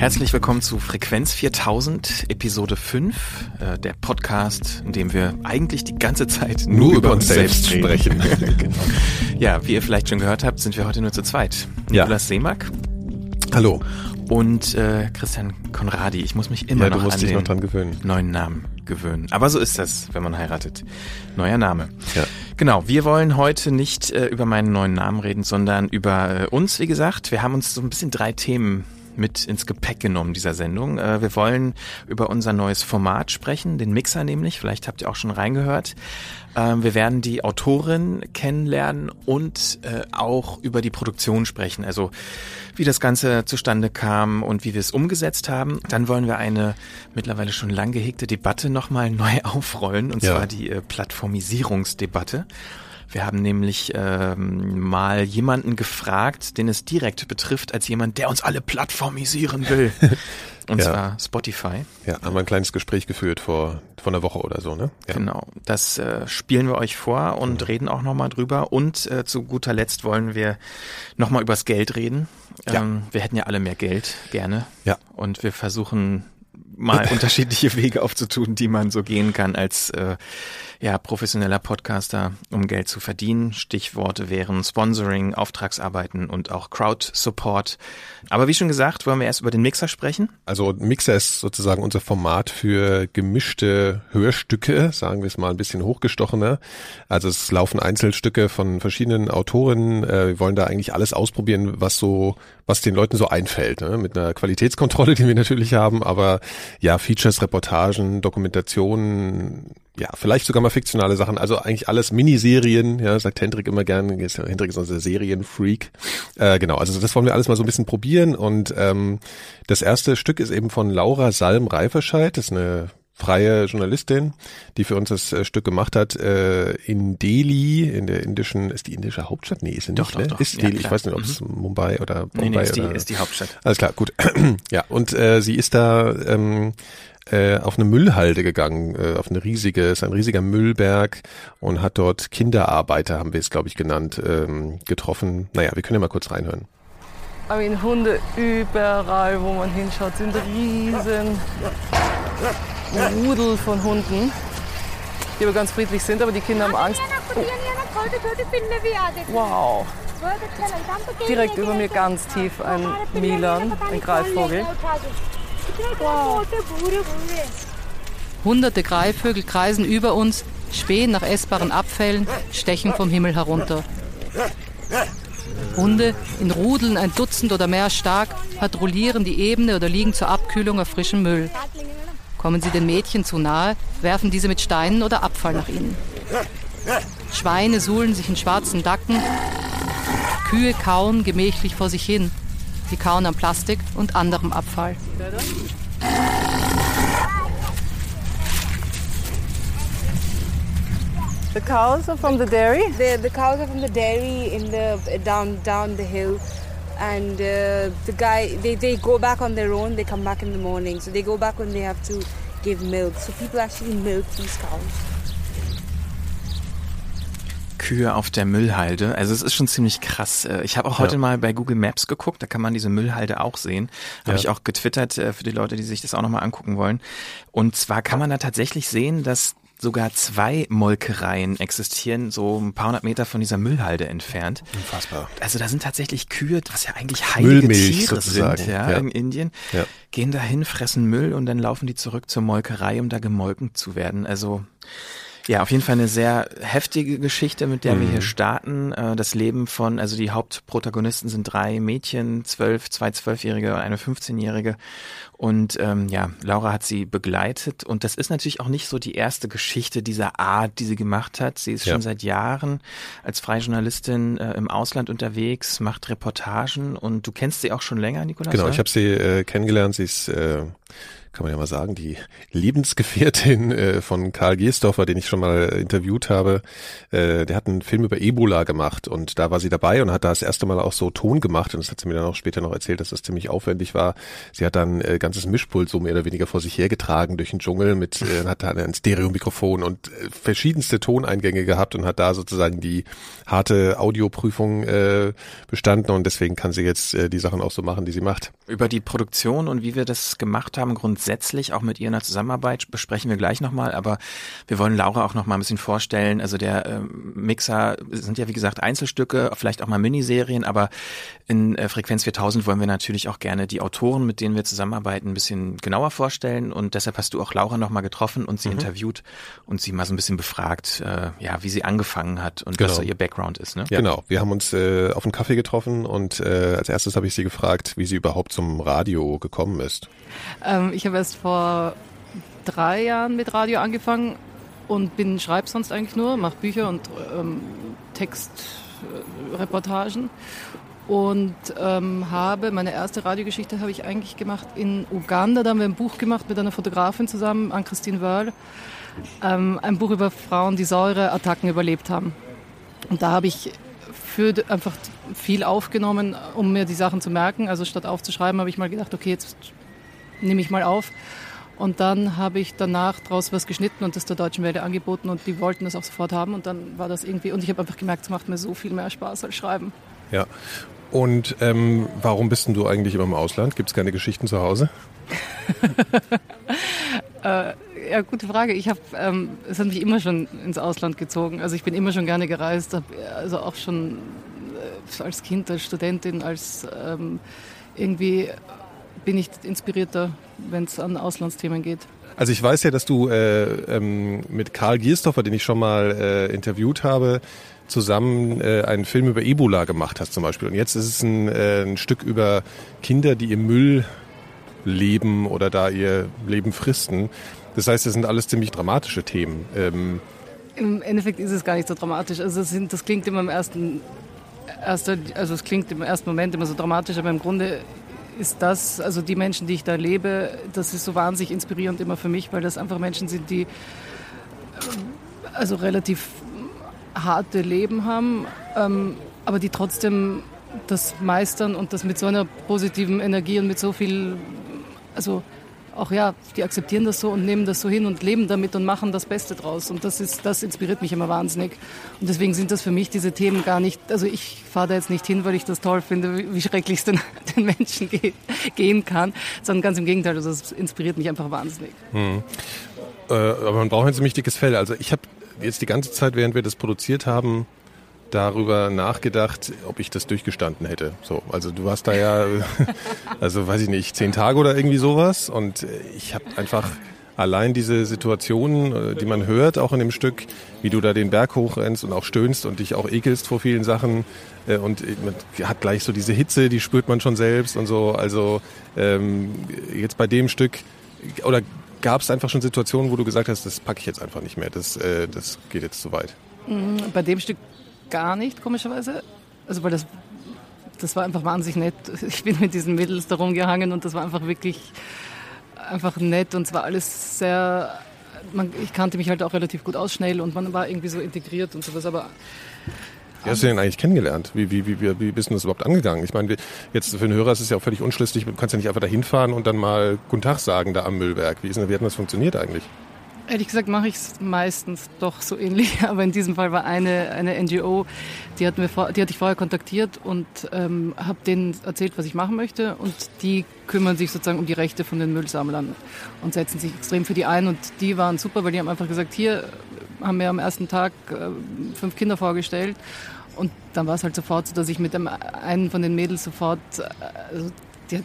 Herzlich willkommen zu Frequenz 4000, Episode 5, äh, der Podcast, in dem wir eigentlich die ganze Zeit nur, nur über uns selbst, selbst sprechen. genau. Ja, wie ihr vielleicht schon gehört habt, sind wir heute nur zu zweit. Ja. Nikolaus Seemack. Hallo. Und äh, Christian Konradi. Ich muss mich immer ja, noch an den noch neuen Namen gewöhnen. Aber so ist das, wenn man heiratet. Neuer Name. Ja. Genau, wir wollen heute nicht äh, über meinen neuen Namen reden, sondern über äh, uns, wie gesagt. Wir haben uns so ein bisschen drei Themen mit ins Gepäck genommen dieser Sendung. Äh, wir wollen über unser neues Format sprechen, den Mixer nämlich. Vielleicht habt ihr auch schon reingehört. Ähm, wir werden die Autorin kennenlernen und äh, auch über die Produktion sprechen. Also wie das Ganze zustande kam und wie wir es umgesetzt haben. Dann wollen wir eine mittlerweile schon lang gehegte Debatte nochmal neu aufrollen, und ja. zwar die äh, Plattformisierungsdebatte. Wir haben nämlich ähm, mal jemanden gefragt, den es direkt betrifft, als jemand, der uns alle plattformisieren will. Und ja. zwar Spotify. Ja, haben wir ein kleines Gespräch geführt vor, vor einer Woche oder so, ne? Ja. Genau. Das äh, spielen wir euch vor und mhm. reden auch nochmal drüber. Und äh, zu guter Letzt wollen wir nochmal übers Geld reden. Ja. Ähm, wir hätten ja alle mehr Geld, gerne. Ja. Und wir versuchen mal unterschiedliche Wege aufzutun, die man so gehen kann als äh, ja, professioneller Podcaster, um Geld zu verdienen. Stichworte wären Sponsoring, Auftragsarbeiten und auch Crowd-Support. Aber wie schon gesagt, wollen wir erst über den Mixer sprechen. Also Mixer ist sozusagen unser Format für gemischte Hörstücke, sagen wir es mal ein bisschen hochgestochener. Also es laufen Einzelstücke von verschiedenen Autorinnen. Äh, wir wollen da eigentlich alles ausprobieren, was so, was den Leuten so einfällt, ne? mit einer Qualitätskontrolle, die wir natürlich haben, aber ja, Features, Reportagen, Dokumentationen, ja, vielleicht sogar mal fiktionale Sachen, also eigentlich alles Miniserien, ja, sagt Hendrik immer gern, Hendrik ist unser Serienfreak. Äh, genau, also das wollen wir alles mal so ein bisschen probieren und ähm, das erste Stück ist eben von Laura Salm-Reiferscheid, das ist eine freie Journalistin, die für uns das äh, Stück gemacht hat, äh, in Delhi, in der indischen, ist die indische Hauptstadt? Nee, ist sie nicht, doch, ne? Doch. Ist Delhi, ja, ich weiß nicht, ob es mhm. Mumbai oder Bombay nee, nee, ist, die, oder, ist die Hauptstadt. Alles klar, gut. ja, und äh, sie ist da ähm, äh, auf eine Müllhalde gegangen, äh, auf eine riesige, ist ein riesiger Müllberg und hat dort Kinderarbeiter, haben wir es glaube ich genannt, ähm, getroffen. Naja, wir können ja mal kurz reinhören. I mean, Hunde überall, wo man hinschaut, sind riesen Rudel von Hunden, die aber ganz friedlich sind, aber die Kinder haben Angst. Oh. Wow. Direkt über mir ganz tief ein Milan, ein Greifvogel. Hunderte Greifvögel kreisen über uns, spähen nach essbaren Abfällen, stechen vom Himmel herunter. Hunde, in Rudeln ein Dutzend oder mehr stark, patrouillieren die Ebene oder liegen zur Abkühlung auf frischem Müll. Kommen sie den Mädchen zu nahe, werfen diese mit Steinen oder Abfall nach ihnen. Schweine suhlen sich in schwarzen Dacken, Kühe kauen gemächlich vor sich hin. Sie kauen am Plastik und anderem Abfall. The cows are from the dairy? The, the cows are from the dairy in the down down the hill. And uh, the guy, they, they go back on their own, they come back in the morning. So they go back when they have to give milk. So people actually milk these cows. Kühe auf der Müllhalde. Also es ist schon ziemlich krass. Äh, ich habe auch heute ja. mal bei Google Maps geguckt, da kann man diese Müllhalde auch sehen. Habe ja. ich auch getwittert äh, für die Leute, die sich das auch nochmal angucken wollen. Und zwar kann man da tatsächlich sehen, dass sogar zwei Molkereien existieren, so ein paar hundert Meter von dieser Müllhalde entfernt. Unfassbar. Also da sind tatsächlich Kühe, was ja eigentlich heilige Müllmilch Tiere sozusagen. sind, ja, ja, in Indien, ja. gehen dahin, fressen Müll und dann laufen die zurück zur Molkerei, um da gemolken zu werden. Also ja, auf jeden Fall eine sehr heftige Geschichte, mit der mhm. wir hier starten. Äh, das Leben von, also die Hauptprotagonisten sind drei Mädchen, zwölf, zwei Zwölfjährige und eine 15-Jährige. Und ähm, ja, Laura hat sie begleitet. Und das ist natürlich auch nicht so die erste Geschichte dieser Art, die sie gemacht hat. Sie ist ja. schon seit Jahren als freie Journalistin äh, im Ausland unterwegs, macht Reportagen und du kennst sie auch schon länger, Nikolaus? Genau, ich habe sie äh, kennengelernt. Sie ist äh, kann man ja mal sagen, die Lebensgefährtin äh, von Karl Gersdorfer, den ich schon mal interviewt habe, äh, der hat einen Film über Ebola gemacht und da war sie dabei und hat da das erste Mal auch so Ton gemacht und das hat sie mir dann auch später noch erzählt, dass das ziemlich aufwendig war. Sie hat dann äh, ganzes Mischpult so mehr oder weniger vor sich hergetragen durch den Dschungel mit, äh, hat da ein Stereomikrofon und äh, verschiedenste Toneingänge gehabt und hat da sozusagen die harte Audioprüfung äh, bestanden und deswegen kann sie jetzt äh, die Sachen auch so machen, die sie macht. Über die Produktion und wie wir das gemacht haben, grundsätzlich auch mit ihr in der Zusammenarbeit besprechen wir gleich nochmal, aber wir wollen Laura auch nochmal ein bisschen vorstellen. Also der äh, Mixer sind ja wie gesagt Einzelstücke, vielleicht auch mal Miniserien, aber in äh, Frequenz 4000 wollen wir natürlich auch gerne die Autoren, mit denen wir zusammenarbeiten, ein bisschen genauer vorstellen und deshalb hast du auch Laura nochmal getroffen und sie mhm. interviewt und sie mal so ein bisschen befragt, äh, ja, wie sie angefangen hat und genau. was so ihr Background ist. Ne? Ja. Genau, wir haben uns äh, auf einen Kaffee getroffen und äh, als erstes habe ich sie gefragt, wie sie überhaupt zum Radio gekommen ist. Ähm, ich habe erst vor drei Jahren mit Radio angefangen und bin schreibe sonst eigentlich nur, mache Bücher und ähm, Textreportagen und ähm, habe meine erste Radiogeschichte habe ich eigentlich gemacht in Uganda. Da haben wir ein Buch gemacht mit einer Fotografin zusammen, an Christine Wörl. Ähm, ein Buch über Frauen, die Säureattacken überlebt haben. Und da habe ich für einfach viel aufgenommen, um mir die Sachen zu merken. Also statt aufzuschreiben, habe ich mal gedacht, okay, jetzt nehme ich mal auf. Und dann habe ich danach daraus was geschnitten und das der Deutschen Welle angeboten und die wollten das auch sofort haben und dann war das irgendwie, und ich habe einfach gemerkt, es macht mir so viel mehr Spaß als Schreiben. Ja. Und ähm, warum bist denn du eigentlich immer im Ausland? Gibt es keine Geschichten zu Hause? äh, ja, gute Frage. Ich habe, ähm, es hat mich immer schon ins Ausland gezogen. Also ich bin immer schon gerne gereist, hab, also auch schon äh, als Kind, als Studentin, als ähm, irgendwie bin ich inspirierter, wenn es an Auslandsthemen geht. Also ich weiß ja, dass du äh, ähm, mit Karl Gierstoffer, den ich schon mal äh, interviewt habe, zusammen äh, einen Film über Ebola gemacht hast zum Beispiel. Und jetzt ist es ein, äh, ein Stück über Kinder, die im Müll leben oder da ihr Leben fristen. Das heißt, das sind alles ziemlich dramatische Themen. Ähm Im Endeffekt ist es gar nicht so dramatisch. Also sind, das klingt immer im ersten, erster, also es klingt im ersten Moment immer so dramatisch, aber im Grunde ist das, also die Menschen, die ich da lebe, das ist so wahnsinnig inspirierend immer für mich, weil das einfach Menschen sind, die also relativ harte Leben haben, ähm, aber die trotzdem das meistern und das mit so einer positiven Energie und mit so viel, also auch ja, die akzeptieren das so und nehmen das so hin und leben damit und machen das Beste draus. Und das ist, das inspiriert mich immer wahnsinnig. Und deswegen sind das für mich diese Themen gar nicht, also ich fahre da jetzt nicht hin, weil ich das toll finde, wie, schrecklich es den, den Menschen geht, gehen kann, sondern ganz im Gegenteil, also das inspiriert mich einfach wahnsinnig. Hm. Äh, aber man braucht ein ziemlich dickes Fell. Also ich habe jetzt die ganze Zeit, während wir das produziert haben, darüber nachgedacht, ob ich das durchgestanden hätte. So, also du warst da ja, also weiß ich nicht, zehn Tage oder irgendwie sowas. Und ich habe einfach allein diese Situationen, äh, die man hört, auch in dem Stück, wie du da den Berg hochrennst und auch stöhnst und dich auch ekelst vor vielen Sachen. Äh, und man hat gleich so diese Hitze, die spürt man schon selbst und so. Also ähm, jetzt bei dem Stück, oder gab es einfach schon Situationen, wo du gesagt hast, das packe ich jetzt einfach nicht mehr, das, äh, das geht jetzt zu weit? Mhm, bei dem Stück gar nicht, komischerweise. Also weil das, das war einfach wahnsinnig nett. Ich bin mit diesen Mädels da rumgehangen und das war einfach wirklich einfach nett und es war alles sehr, man, ich kannte mich halt auch relativ gut aus schnell und man war irgendwie so integriert und sowas, aber wie hast du den eigentlich kennengelernt? Wie, wie, wie, wie bist du das überhaupt angegangen? Ich meine, jetzt für den Hörer ist es ja auch völlig unschlüssig. Du kannst ja nicht einfach da hinfahren und dann mal Guten Tag sagen da am Müllberg. Wie, ist denn, wie hat das funktioniert eigentlich? Ehrlich gesagt mache ich es meistens doch so ähnlich, aber in diesem Fall war eine, eine NGO, die hat, mir die hatte ich vorher kontaktiert und ähm, habe denen erzählt, was ich machen möchte und die kümmern sich sozusagen um die Rechte von den Müllsammlern und setzen sich extrem für die ein und die waren super, weil die haben einfach gesagt, hier haben wir am ersten Tag äh, fünf Kinder vorgestellt und dann war es halt sofort so, dass ich mit dem einen von den Mädels sofort, äh, also die,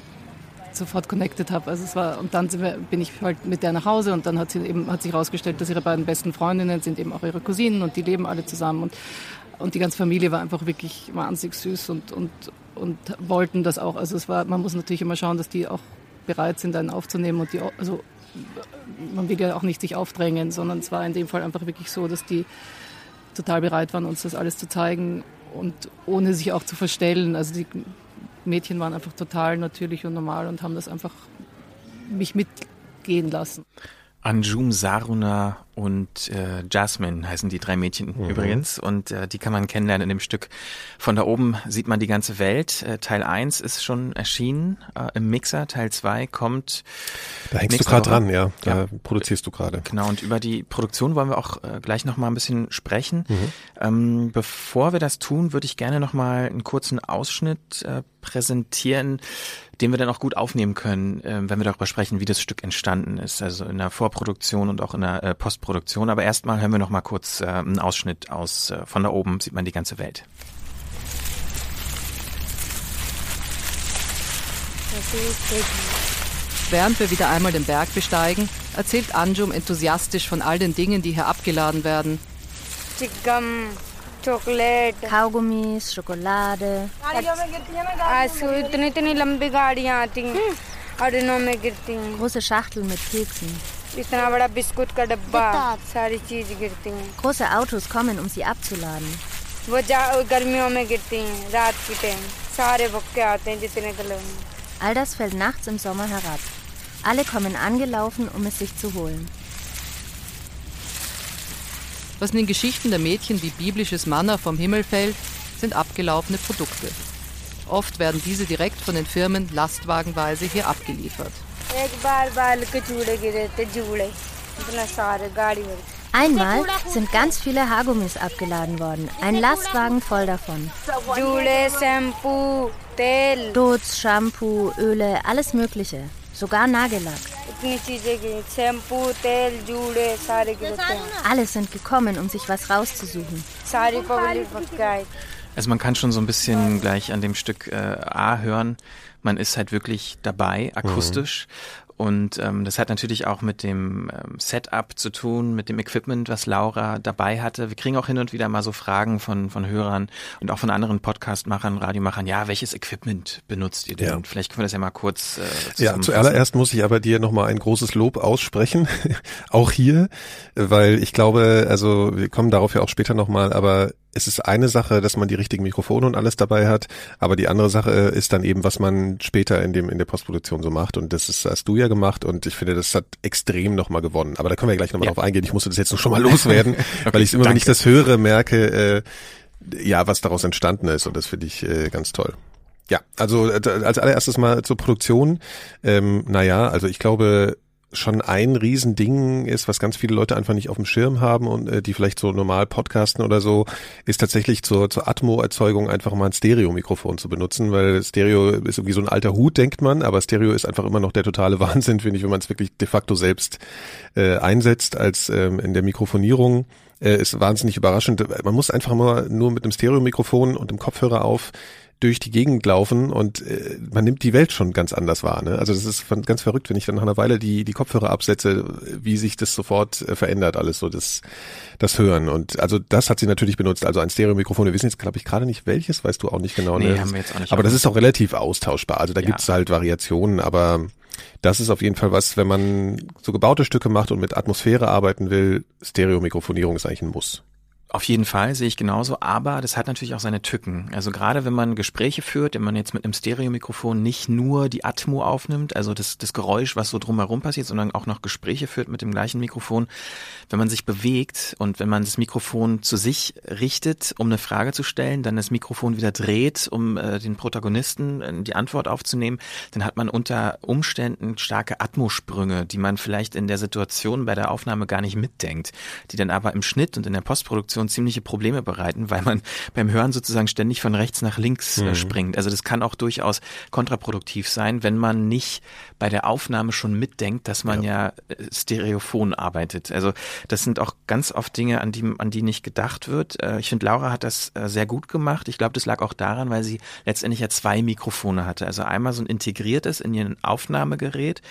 sofort connected habe. Also es war und dann wir, bin ich halt mit der nach Hause und dann hat sie eben hat sich herausgestellt, dass ihre beiden besten Freundinnen sind eben auch ihre Cousinen und die leben alle zusammen und und die ganze Familie war einfach wirklich wahnsinnig süß und und und wollten das auch. Also es war man muss natürlich immer schauen, dass die auch bereit sind, einen aufzunehmen und die also man will ja auch nicht sich aufdrängen, sondern es war in dem Fall einfach wirklich so, dass die total bereit waren, uns das alles zu zeigen und ohne sich auch zu verstellen. Also die Mädchen waren einfach total natürlich und normal und haben das einfach mich mitgehen lassen. Anjum Saruna und äh, Jasmine heißen die drei Mädchen mhm. übrigens und äh, die kann man kennenlernen in dem Stück. Von da oben sieht man die ganze Welt. Äh, Teil 1 ist schon erschienen äh, im Mixer, Teil 2 kommt. Da hängst du gerade dran, ja. Da ja. produzierst du gerade. Genau, und über die Produktion wollen wir auch äh, gleich nochmal ein bisschen sprechen. Mhm. Ähm, bevor wir das tun, würde ich gerne nochmal einen kurzen Ausschnitt äh, präsentieren den wir dann auch gut aufnehmen können, äh, wenn wir darüber sprechen, wie das Stück entstanden ist, also in der Vorproduktion und auch in der äh, Postproduktion. Aber erstmal hören wir noch mal kurz äh, einen Ausschnitt aus äh, von da oben sieht man die ganze Welt. Während wir wieder einmal den Berg besteigen, erzählt Anjum enthusiastisch von all den Dingen, die hier abgeladen werden. Chicken, chocolate खाओगुमीज शोकोलादे ऐसे इतनी इतनी लंबी गाड़ियाँ आती हैं और इनों में गिरती हैं große Schachteln mit Keksen इतना बड़ा बिस्कुट का डब्बा सारी चीज गिरती हैं große Autos kommen um sie abzuladen वो गर्मियों में गिरती हैं रात के टाइम सारे भक्के आते हैं जितने colour All das fällt nachts im Sommer herab. Alle kommen angelaufen, um es sich zu holen. Was in den Geschichten der Mädchen wie biblisches Manna vom Himmel fällt, sind abgelaufene Produkte. Oft werden diese direkt von den Firmen lastwagenweise hier abgeliefert. Einmal sind ganz viele Haargummis abgeladen worden. Ein Lastwagen voll davon. Dots, Shampoo, Öle, alles Mögliche. Sogar Nagellack. Alle sind gekommen, um sich was rauszusuchen. Also man kann schon so ein bisschen gleich an dem Stück äh, A hören, man ist halt wirklich dabei, akustisch. Mhm. Und ähm, das hat natürlich auch mit dem ähm, Setup zu tun, mit dem Equipment, was Laura dabei hatte. Wir kriegen auch hin und wieder mal so Fragen von, von Hörern und auch von anderen Podcastmachern, Radiomachern. Ja, welches Equipment benutzt ihr denn? Ja. Vielleicht können wir das ja mal kurz äh, Ja, zuallererst muss ich aber dir nochmal ein großes Lob aussprechen. auch hier, weil ich glaube, also wir kommen darauf ja auch später nochmal, aber es ist eine Sache, dass man die richtigen Mikrofone und alles dabei hat, aber die andere Sache ist dann eben, was man später in dem in der Postproduktion so macht und das ist, hast du ja gemacht und ich finde, das hat extrem nochmal gewonnen. Aber da können wir gleich nochmal ja. drauf eingehen. Ich musste das jetzt noch schon mal loswerden, okay, weil ich immer, danke. wenn ich das höre, merke, äh, ja, was daraus entstanden ist und das finde ich äh, ganz toll. Ja, also äh, als allererstes mal zur Produktion. Ähm, naja, also ich glaube, schon ein Riesending ist, was ganz viele Leute einfach nicht auf dem Schirm haben und äh, die vielleicht so normal podcasten oder so, ist tatsächlich zur, zur Atmo-Erzeugung einfach mal ein Stereo-Mikrofon zu benutzen, weil Stereo ist irgendwie so ein alter Hut, denkt man, aber Stereo ist einfach immer noch der totale Wahnsinn, finde ich, wenn man es wirklich de facto selbst äh, einsetzt als ähm, in der Mikrofonierung. Äh, ist wahnsinnig überraschend. Man muss einfach mal nur mit einem Stereo-Mikrofon und dem Kopfhörer auf durch die Gegend laufen und äh, man nimmt die Welt schon ganz anders wahr. Ne? Also das ist ganz verrückt, wenn ich dann nach einer Weile die, die Kopfhörer absetze, wie sich das sofort äh, verändert, alles so das, das Hören. Und also das hat sie natürlich benutzt, also ein Stereo-Mikrofon. Wir wissen jetzt, glaube ich, gerade nicht welches, weißt du auch nicht genau. Nee, ne? haben wir jetzt auch nicht. Aber das ist auch relativ austauschbar. Also da ja. gibt's halt Variationen, aber das ist auf jeden Fall was, wenn man so gebaute Stücke macht und mit Atmosphäre arbeiten will, Stereo-Mikrofonierung ist eigentlich ein Muss. Auf jeden Fall sehe ich genauso, aber das hat natürlich auch seine Tücken. Also gerade wenn man Gespräche führt, wenn man jetzt mit einem Stereomikrofon nicht nur die Atmo aufnimmt, also das, das Geräusch, was so drumherum passiert, sondern auch noch Gespräche führt mit dem gleichen Mikrofon, wenn man sich bewegt und wenn man das Mikrofon zu sich richtet, um eine Frage zu stellen, dann das Mikrofon wieder dreht, um äh, den Protagonisten äh, die Antwort aufzunehmen, dann hat man unter Umständen starke Atmosprünge, die man vielleicht in der Situation bei der Aufnahme gar nicht mitdenkt, die dann aber im Schnitt und in der Postproduktion Situation ziemliche Probleme bereiten, weil man beim Hören sozusagen ständig von rechts nach links äh, mhm. springt. Also das kann auch durchaus kontraproduktiv sein, wenn man nicht bei der Aufnahme schon mitdenkt, dass man ja, ja äh, stereophon arbeitet. Also das sind auch ganz oft Dinge, an die, an die nicht gedacht wird. Äh, ich finde, Laura hat das sehr gut gemacht. Ich glaube, das lag auch daran, weil sie letztendlich ja zwei Mikrofone hatte. Also einmal so ein integriertes in ihren Aufnahmegerät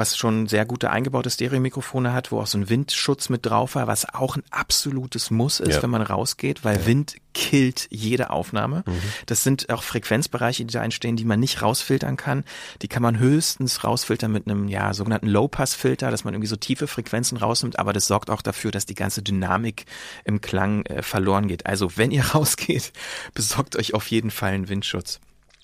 was schon sehr gute eingebaute Stereomikrofone hat, wo auch so ein Windschutz mit drauf war, was auch ein absolutes Muss ist, ja. wenn man rausgeht, weil ja. Wind killt jede Aufnahme. Mhm. Das sind auch Frequenzbereiche, die da entstehen, die man nicht rausfiltern kann. Die kann man höchstens rausfiltern mit einem ja sogenannten Low-Pass-Filter, dass man irgendwie so tiefe Frequenzen rausnimmt, aber das sorgt auch dafür, dass die ganze Dynamik im Klang äh, verloren geht. Also wenn ihr rausgeht, besorgt euch auf jeden Fall einen Windschutz.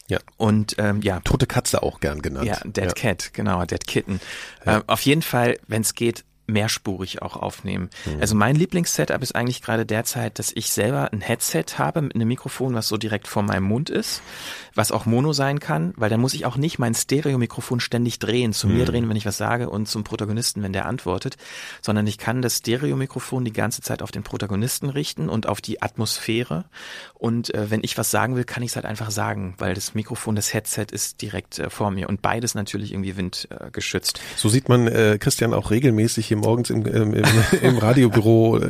Ja. Und ähm, ja. Tote Katze auch gern genannt. Ja, Dead ja. Cat, genau, Dead Kitten. Ja. Ähm, auf jeden Fall, wenn es geht, mehrspurig auch aufnehmen. Mhm. Also mein Lieblingssetup ist eigentlich gerade derzeit, dass ich selber ein Headset habe mit einem Mikrofon, was so direkt vor meinem Mund ist, was auch Mono sein kann, weil dann muss ich auch nicht mein Stereo-Mikrofon ständig drehen, zu mhm. mir drehen, wenn ich was sage und zum Protagonisten, wenn der antwortet, sondern ich kann das Stereo-Mikrofon die ganze Zeit auf den Protagonisten richten und auf die Atmosphäre und äh, wenn ich was sagen will, kann ich es halt einfach sagen, weil das Mikrofon, das Headset ist direkt äh, vor mir und beides natürlich irgendwie windgeschützt. Äh, so sieht man äh, Christian auch regelmäßig hier hier morgens im, im, im, im Radiobüro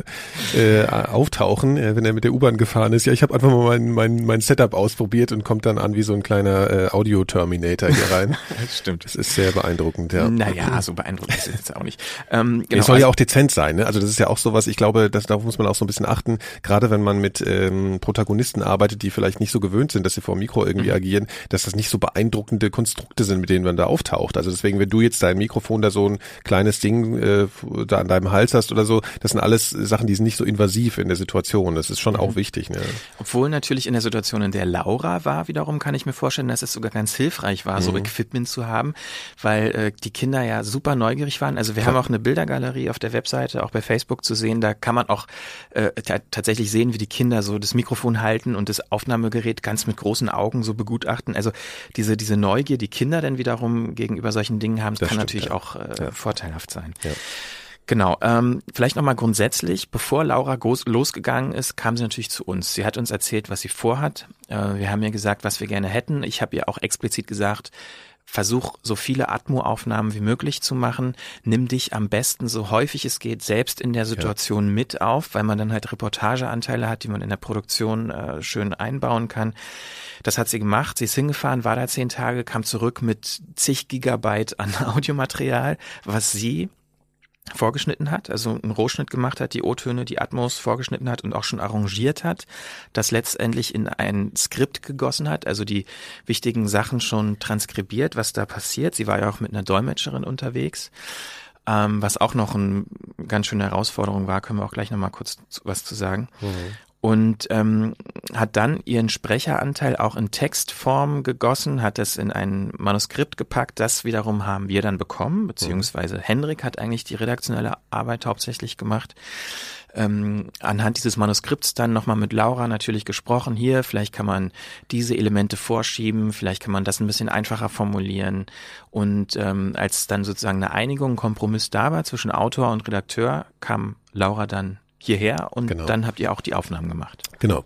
äh, auftauchen, äh, wenn er mit der U-Bahn gefahren ist. Ja, ich habe einfach mal mein, mein, mein Setup ausprobiert und kommt dann an wie so ein kleiner äh, Audio-Terminator hier rein. das stimmt. Das ist sehr beeindruckend, ja. Naja, so beeindruckend ist es jetzt auch nicht. Ähm, genau, es soll also, ja auch dezent sein, ne? Also das ist ja auch sowas, ich glaube, das, darauf muss man auch so ein bisschen achten, gerade wenn man mit ähm, Protagonisten arbeitet, die vielleicht nicht so gewöhnt sind, dass sie vor dem Mikro irgendwie mhm. agieren, dass das nicht so beeindruckende Konstrukte sind, mit denen man da auftaucht. Also deswegen, wenn du jetzt dein Mikrofon da so ein kleines Ding äh, da an deinem Hals hast oder so, das sind alles Sachen, die sind nicht so invasiv in der Situation. Das ist schon mhm. auch wichtig. Ne? Obwohl natürlich in der Situation, in der Laura war, wiederum kann ich mir vorstellen, dass es sogar ganz hilfreich war, mhm. so Equipment zu haben, weil äh, die Kinder ja super neugierig waren. Also wir Klar. haben auch eine Bildergalerie auf der Webseite, auch bei Facebook zu sehen. Da kann man auch äh, tatsächlich sehen, wie die Kinder so das Mikrofon halten und das Aufnahmegerät ganz mit großen Augen so begutachten. Also diese diese Neugier, die Kinder dann wiederum gegenüber solchen Dingen haben, das kann stimmt, natürlich ja. auch äh, ja. vorteilhaft sein. Ja. Genau. Ähm, vielleicht nochmal grundsätzlich, bevor Laura losgegangen ist, kam sie natürlich zu uns. Sie hat uns erzählt, was sie vorhat. Äh, wir haben ihr gesagt, was wir gerne hätten. Ich habe ihr auch explizit gesagt, versuch so viele Atmo-Aufnahmen wie möglich zu machen. Nimm dich am besten so häufig es geht selbst in der Situation ja. mit auf, weil man dann halt Reportageanteile hat, die man in der Produktion äh, schön einbauen kann. Das hat sie gemacht. Sie ist hingefahren, war da zehn Tage, kam zurück mit zig Gigabyte an Audiomaterial, was sie vorgeschnitten hat, also einen Rohschnitt gemacht hat, die O-Töne, die Atmos vorgeschnitten hat und auch schon arrangiert hat, das letztendlich in ein Skript gegossen hat, also die wichtigen Sachen schon transkribiert, was da passiert. Sie war ja auch mit einer Dolmetscherin unterwegs. Ähm, was auch noch eine ganz schöne Herausforderung war, können wir auch gleich nochmal kurz was zu sagen. Mhm und ähm, hat dann ihren Sprecheranteil auch in Textform gegossen, hat es in ein Manuskript gepackt. Das wiederum haben wir dann bekommen, beziehungsweise mhm. Henrik hat eigentlich die redaktionelle Arbeit hauptsächlich gemacht. Ähm, anhand dieses Manuskripts dann nochmal mit Laura natürlich gesprochen. Hier, vielleicht kann man diese Elemente vorschieben, vielleicht kann man das ein bisschen einfacher formulieren. Und ähm, als dann sozusagen eine Einigung, ein Kompromiss da war zwischen Autor und Redakteur, kam Laura dann hierher und genau. dann habt ihr auch die Aufnahmen gemacht. Genau.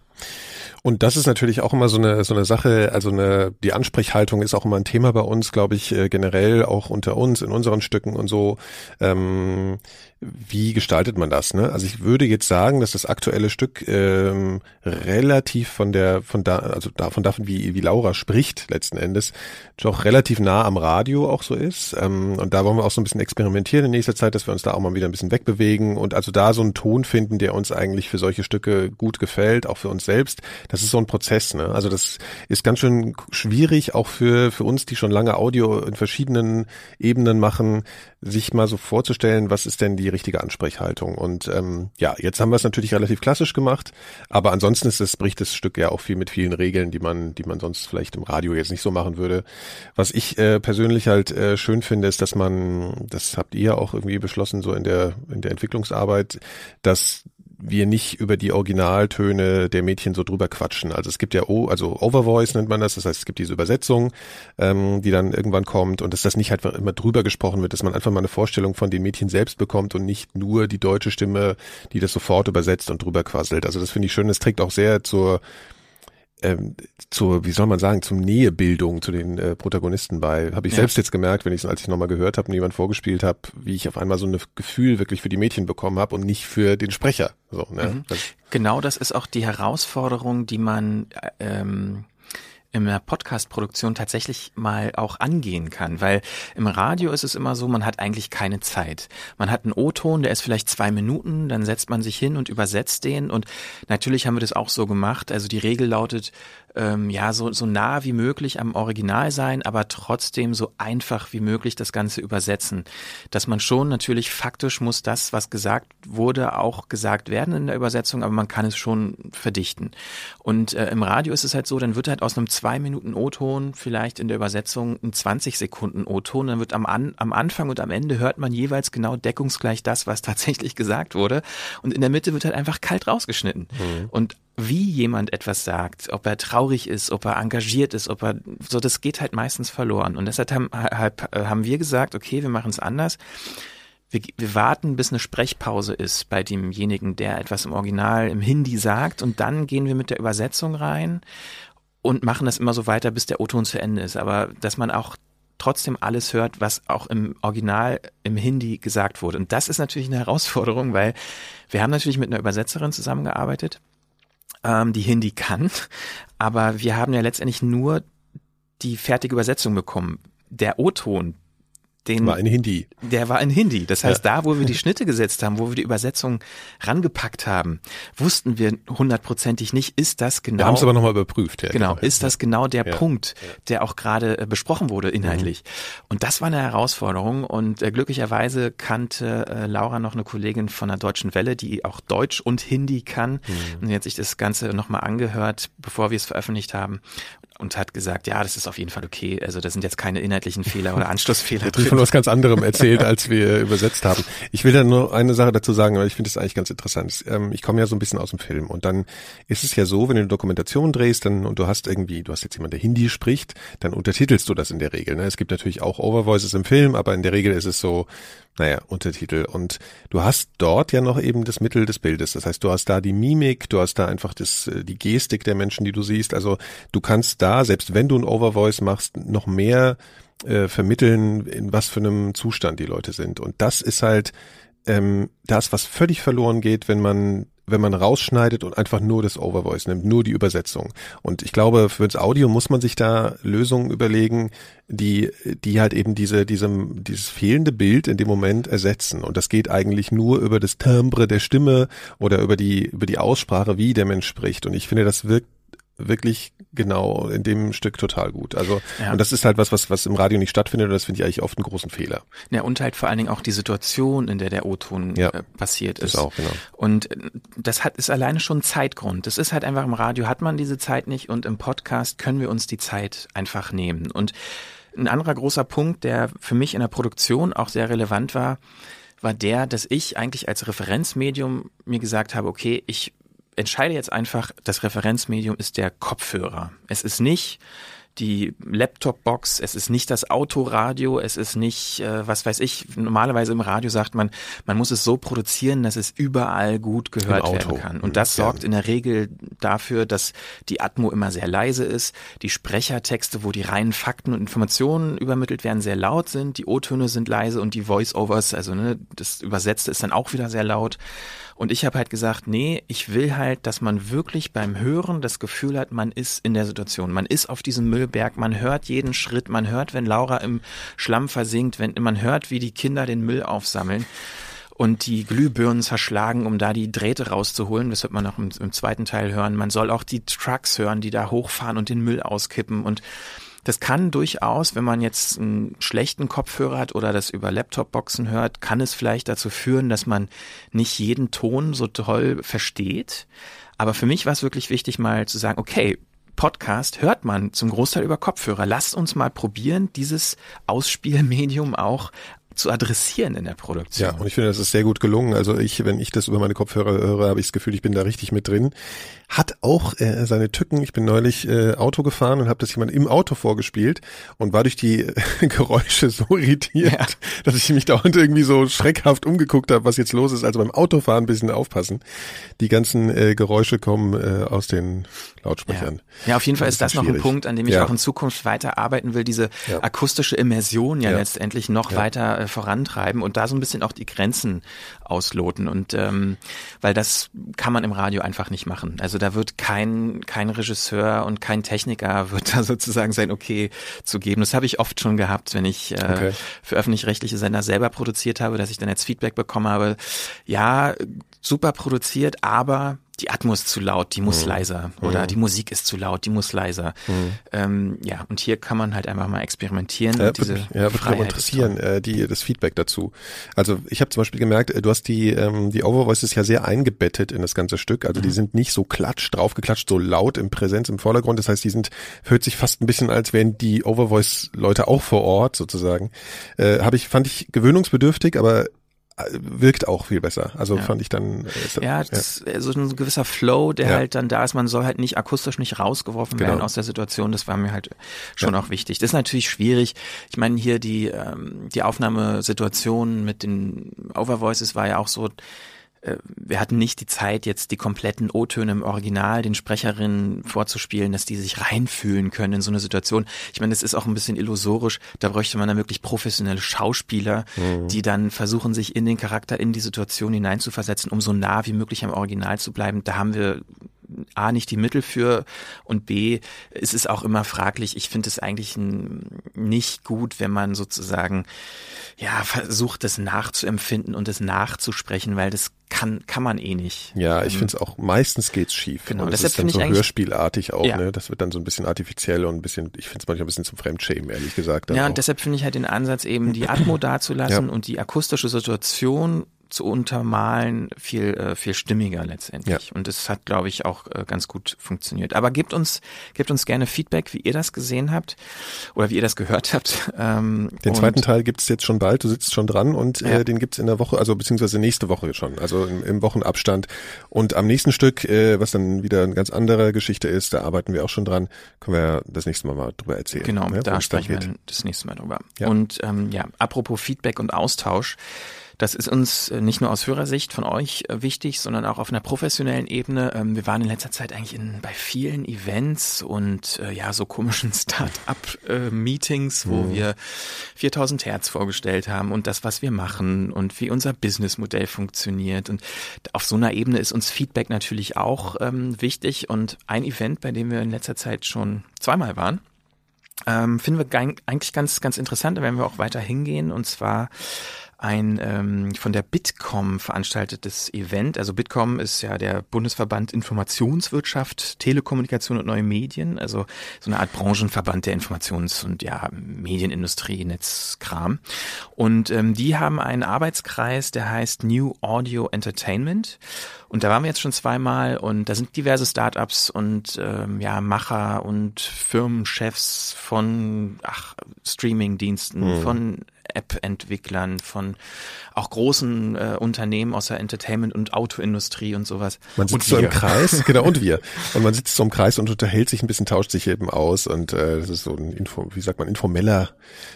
Und das ist natürlich auch immer so eine so eine Sache, also eine die Ansprechhaltung ist auch immer ein Thema bei uns, glaube ich, äh, generell auch unter uns in unseren Stücken und so. Ähm, wie gestaltet man das? Ne? Also ich würde jetzt sagen, dass das aktuelle Stück ähm, relativ von der, von da, also davon davon, wie, wie Laura spricht letzten Endes, doch relativ nah am Radio auch so ist. Ähm, und da wollen wir auch so ein bisschen experimentieren in nächster Zeit, dass wir uns da auch mal wieder ein bisschen wegbewegen und also da so einen Ton finden, der uns eigentlich für solche Stücke gut gefällt, auch für uns selbst. Das ist so ein Prozess. Ne? Also das ist ganz schön schwierig, auch für, für uns, die schon lange Audio in verschiedenen Ebenen machen, sich mal so vorzustellen, was ist denn die richtige Ansprechhaltung. Und ähm, ja, jetzt haben wir es natürlich relativ klassisch gemacht, aber ansonsten ist es, bricht das Stück ja auch viel mit vielen Regeln, die man, die man sonst vielleicht im Radio jetzt nicht so machen würde. Was ich äh, persönlich halt äh, schön finde, ist, dass man, das habt ihr auch irgendwie beschlossen, so in der, in der Entwicklungsarbeit, dass wir nicht über die Originaltöne der Mädchen so drüber quatschen. Also es gibt ja, o, also Overvoice nennt man das, das heißt es gibt diese Übersetzung, ähm, die dann irgendwann kommt und dass das nicht einfach immer drüber gesprochen wird, dass man einfach mal eine Vorstellung von den Mädchen selbst bekommt und nicht nur die deutsche Stimme, die das sofort übersetzt und drüber quasselt. Also das finde ich schön, das trägt auch sehr zur ähm, zur, wie soll man sagen, zum Nähebildung zu den äh, Protagonisten bei. Habe ich ja. selbst jetzt gemerkt, wenn ich als ich nochmal gehört habe und jemand vorgespielt habe, wie ich auf einmal so ein Gefühl wirklich für die Mädchen bekommen habe und nicht für den Sprecher. So, ne? Mhm. Das, genau, das ist auch die Herausforderung, die man ähm, in der Podcast-Produktion tatsächlich mal auch angehen kann, weil im Radio ist es immer so, man hat eigentlich keine Zeit. Man hat einen O-Ton, der ist vielleicht zwei Minuten, dann setzt man sich hin und übersetzt den und natürlich haben wir das auch so gemacht. Also die Regel lautet, ähm, ja, so, so nah wie möglich am Original sein, aber trotzdem so einfach wie möglich das Ganze übersetzen. Dass man schon natürlich faktisch muss das, was gesagt wurde, auch gesagt werden in der Übersetzung, aber man kann es schon verdichten. Und äh, im Radio ist es halt so, dann wird halt aus einem zwei Minuten O-Ton, vielleicht in der Übersetzung ein 20 Sekunden O-Ton. Dann wird am, An am Anfang und am Ende hört man jeweils genau deckungsgleich das, was tatsächlich gesagt wurde. Und in der Mitte wird halt einfach kalt rausgeschnitten. Mhm. Und wie jemand etwas sagt, ob er traurig ist, ob er engagiert ist, ob er so, das geht halt meistens verloren. Und deshalb haben, haben wir gesagt, okay, wir machen es anders. Wir, wir warten, bis eine Sprechpause ist bei demjenigen, der etwas im Original im Hindi sagt, und dann gehen wir mit der Übersetzung rein und machen das immer so weiter, bis der O-Ton zu Ende ist. Aber dass man auch trotzdem alles hört, was auch im Original im Hindi gesagt wurde. Und das ist natürlich eine Herausforderung, weil wir haben natürlich mit einer Übersetzerin zusammengearbeitet, ähm, die Hindi kann, aber wir haben ja letztendlich nur die fertige Übersetzung bekommen. Der O-Ton, den war in Hindi. Der war in Hindi. Das heißt, ja. da, wo wir die Schnitte gesetzt haben, wo wir die Übersetzung rangepackt haben, wussten wir hundertprozentig nicht, ist das genau. Wir haben es aber nochmal überprüft. Ja, genau, genau. Ist das genau der ja. Punkt, der auch gerade äh, besprochen wurde inhaltlich? Mhm. Und das war eine Herausforderung. Und äh, glücklicherweise kannte äh, Laura noch eine Kollegin von der Deutschen Welle, die auch Deutsch und Hindi kann. Mhm. Und jetzt sich das Ganze nochmal angehört, bevor wir es veröffentlicht haben und hat gesagt, ja, das ist auf jeden Fall okay. Also das sind jetzt keine inhaltlichen Fehler oder Anschlussfehler drin. von was ganz anderem erzählt, als wir übersetzt haben. Ich will da nur eine Sache dazu sagen, weil ich finde es eigentlich ganz interessant. Ähm, ich komme ja so ein bisschen aus dem Film und dann ist es ja so, wenn du eine Dokumentation drehst dann und du hast irgendwie, du hast jetzt jemand, der Hindi spricht, dann untertitelst du das in der Regel. Ne? Es gibt natürlich auch Overvoices im Film, aber in der Regel ist es so, naja, Untertitel. Und du hast dort ja noch eben das Mittel des Bildes. Das heißt, du hast da die Mimik, du hast da einfach das, äh, die Gestik der Menschen, die du siehst. Also du kannst da, selbst wenn du ein Overvoice machst, noch mehr äh, vermitteln, in was für einem Zustand die Leute sind. Und das ist halt ähm, das, was völlig verloren geht, wenn man wenn man rausschneidet und einfach nur das Overvoice nimmt, nur die Übersetzung. Und ich glaube, für das Audio muss man sich da Lösungen überlegen, die, die halt eben diese, diesem, dieses fehlende Bild in dem Moment ersetzen. Und das geht eigentlich nur über das Timbre der Stimme oder über die, über die Aussprache, wie der Mensch spricht. Und ich finde, das wirkt wirklich genau in dem Stück total gut. Also ja. und das ist halt was, was was im Radio nicht stattfindet und das finde ich eigentlich oft einen großen Fehler. Ja und halt vor allen Dingen auch die Situation, in der der O-Ton ja, äh, passiert ist. Auch, genau. Und äh, das hat ist alleine schon Zeitgrund. Das ist halt einfach im Radio hat man diese Zeit nicht und im Podcast können wir uns die Zeit einfach nehmen. Und ein anderer großer Punkt, der für mich in der Produktion auch sehr relevant war, war der, dass ich eigentlich als Referenzmedium mir gesagt habe, okay, ich entscheide jetzt einfach, das Referenzmedium ist der Kopfhörer. Es ist nicht die Laptop-Box, es ist nicht das Autoradio, es ist nicht, äh, was weiß ich, normalerweise im Radio sagt man, man muss es so produzieren, dass es überall gut gehört werden kann. Und das sorgt in der Regel dafür, dass die Atmo immer sehr leise ist, die Sprechertexte, wo die reinen Fakten und Informationen übermittelt werden, sehr laut sind, die O-Töne sind leise und die Voice-Overs, also ne, das Übersetzte ist dann auch wieder sehr laut. Und ich habe halt gesagt, nee, ich will halt, dass man wirklich beim Hören das Gefühl hat, man ist in der Situation. Man ist auf diesem Müllberg, man hört jeden Schritt, man hört, wenn Laura im Schlamm versinkt, wenn man hört, wie die Kinder den Müll aufsammeln und die Glühbirnen zerschlagen, um da die Drähte rauszuholen. Das wird man noch im, im, zweiten Teil hören. Man soll auch die Trucks hören, die da hochfahren und den Müll auskippen und das kann durchaus, wenn man jetzt einen schlechten Kopfhörer hat oder das über Laptop-Boxen hört, kann es vielleicht dazu führen, dass man nicht jeden Ton so toll versteht. Aber für mich war es wirklich wichtig, mal zu sagen, okay, Podcast hört man zum Großteil über Kopfhörer. Lasst uns mal probieren, dieses Ausspielmedium auch zu adressieren in der Produktion. Ja, und ich finde, das ist sehr gut gelungen. Also ich, wenn ich das über meine Kopfhörer höre, habe ich das Gefühl, ich bin da richtig mit drin. Hat auch äh, seine Tücken. Ich bin neulich äh, Auto gefahren und habe das jemand im Auto vorgespielt und war durch die äh, Geräusche so irritiert, ja. dass ich mich dauernd irgendwie so schreckhaft umgeguckt habe, was jetzt los ist. Also beim Autofahren ein bisschen aufpassen. Die ganzen äh, Geräusche kommen äh, aus den Lautsprechern. Ja, ja auf jeden Fall ist das, das noch ein Punkt, an dem ich ja. auch in Zukunft weiter arbeiten will, diese akustische Immersion ja, letztendlich noch weiter äh, vorantreiben und da so ein bisschen auch die Grenzen ausloten. Und ähm, weil das kann man im Radio einfach nicht machen. Also da wird kein, kein Regisseur und kein Techniker wird da sozusagen sein Okay zu geben. Das habe ich oft schon gehabt, wenn ich äh, okay. für öffentlich-rechtliche Sender selber produziert habe, dass ich dann jetzt Feedback bekommen habe, ja, super produziert, aber die Atmos zu laut, die muss mhm. leiser oder mhm. die Musik ist zu laut, die muss leiser. Mhm. Ähm, ja, und hier kann man halt einfach mal experimentieren. Ja, diese mich, ja, würde mich interessieren, äh, die, das Feedback dazu. Also ich habe zum Beispiel gemerkt, äh, du hast die, ähm, die Overvoices ja sehr eingebettet in das ganze Stück. Also die mhm. sind nicht so klatsch, draufgeklatscht, so laut im Präsenz, im Vordergrund. Das heißt, die sind, hört sich fast ein bisschen, als wären die Overvoice-Leute auch vor Ort sozusagen. Äh, habe ich, fand ich gewöhnungsbedürftig, aber wirkt auch viel besser. Also ja. fand ich dann. Äh, ja, das, ja, so ein gewisser Flow, der ja. halt dann da ist. Man soll halt nicht akustisch nicht rausgeworfen genau. werden aus der Situation. Das war mir halt schon auch wichtig. Das ist natürlich schwierig. Ich meine, hier die, ähm, die Aufnahmesituation mit den Overvoices war ja auch so, wir hatten nicht die Zeit, jetzt die kompletten O-Töne im Original den Sprecherinnen vorzuspielen, dass die sich reinfühlen können in so eine Situation. Ich meine, es ist auch ein bisschen illusorisch. Da bräuchte man dann wirklich professionelle Schauspieler, mhm. die dann versuchen, sich in den Charakter, in die Situation hineinzuversetzen, um so nah wie möglich am Original zu bleiben. Da haben wir A, nicht die Mittel für und B, es ist auch immer fraglich. Ich finde es eigentlich nicht gut, wenn man sozusagen ja versucht, das nachzuempfinden und das nachzusprechen, weil das kann, kann man eh nicht. Ja, ich ähm, finde es auch, meistens geht's schief. Genau, und das ist dann so hörspielartig auch, ja. ne? Das wird dann so ein bisschen artifiziell und ein bisschen, ich finde es manchmal ein bisschen zum Fremdschämen, ehrlich gesagt. Ja, und deshalb finde ich halt den Ansatz eben, die Atmo dazulassen ja. und die akustische Situation zu untermalen viel äh, viel stimmiger letztendlich. Ja. und es hat glaube ich auch äh, ganz gut funktioniert. Aber gebt uns gebt uns gerne Feedback wie ihr das gesehen habt oder wie ihr das gehört habt ähm, den zweiten Teil gibt's jetzt schon bald. Du sitzt schon dran und äh, ja. den gibt's in der Woche also beziehungsweise nächste Woche schon also im, im Wochenabstand. Und am nächsten Stück äh, was dann wieder eine ganz andere Geschichte ist da arbeiten wir auch schon dran können wir das nächste Mal mal drüber erzählen genau ja, da sprechen wir das nächste Mal drüber. Ja. und ähm, ja apropos Feedback und Austausch das ist uns äh, nicht nur aus Hörersicht von euch äh, wichtig, sondern auch auf einer professionellen Ebene. Ähm, wir waren in letzter Zeit eigentlich in, bei vielen Events und äh, ja, so komischen Start-up-Meetings, wo mhm. wir 4000 Hertz vorgestellt haben und das, was wir machen und wie unser Businessmodell funktioniert. Und auf so einer Ebene ist uns Feedback natürlich auch ähm, wichtig. Und ein Event, bei dem wir in letzter Zeit schon zweimal waren, ähm, finden wir eigentlich ganz, ganz interessant. Da werden wir auch weiter hingehen. Und zwar ein ähm, von der Bitkom veranstaltetes Event. Also Bitkom ist ja der Bundesverband Informationswirtschaft, Telekommunikation und neue Medien, also so eine Art Branchenverband der Informations- und ja Medienindustrie, Netzkram. Und ähm, die haben einen Arbeitskreis, der heißt New Audio Entertainment. Und da waren wir jetzt schon zweimal und da sind diverse Startups und ähm, ja Macher und Firmenchefs von ach, Streamingdiensten, mhm. von App-Entwicklern, von auch großen äh, Unternehmen aus der Entertainment- und Autoindustrie und sowas. Man sitzt so im Kreis, genau, und wir. Und man sitzt so im Kreis und unterhält sich ein bisschen, tauscht sich eben aus und äh, das ist so ein, Info, wie sagt man, informeller,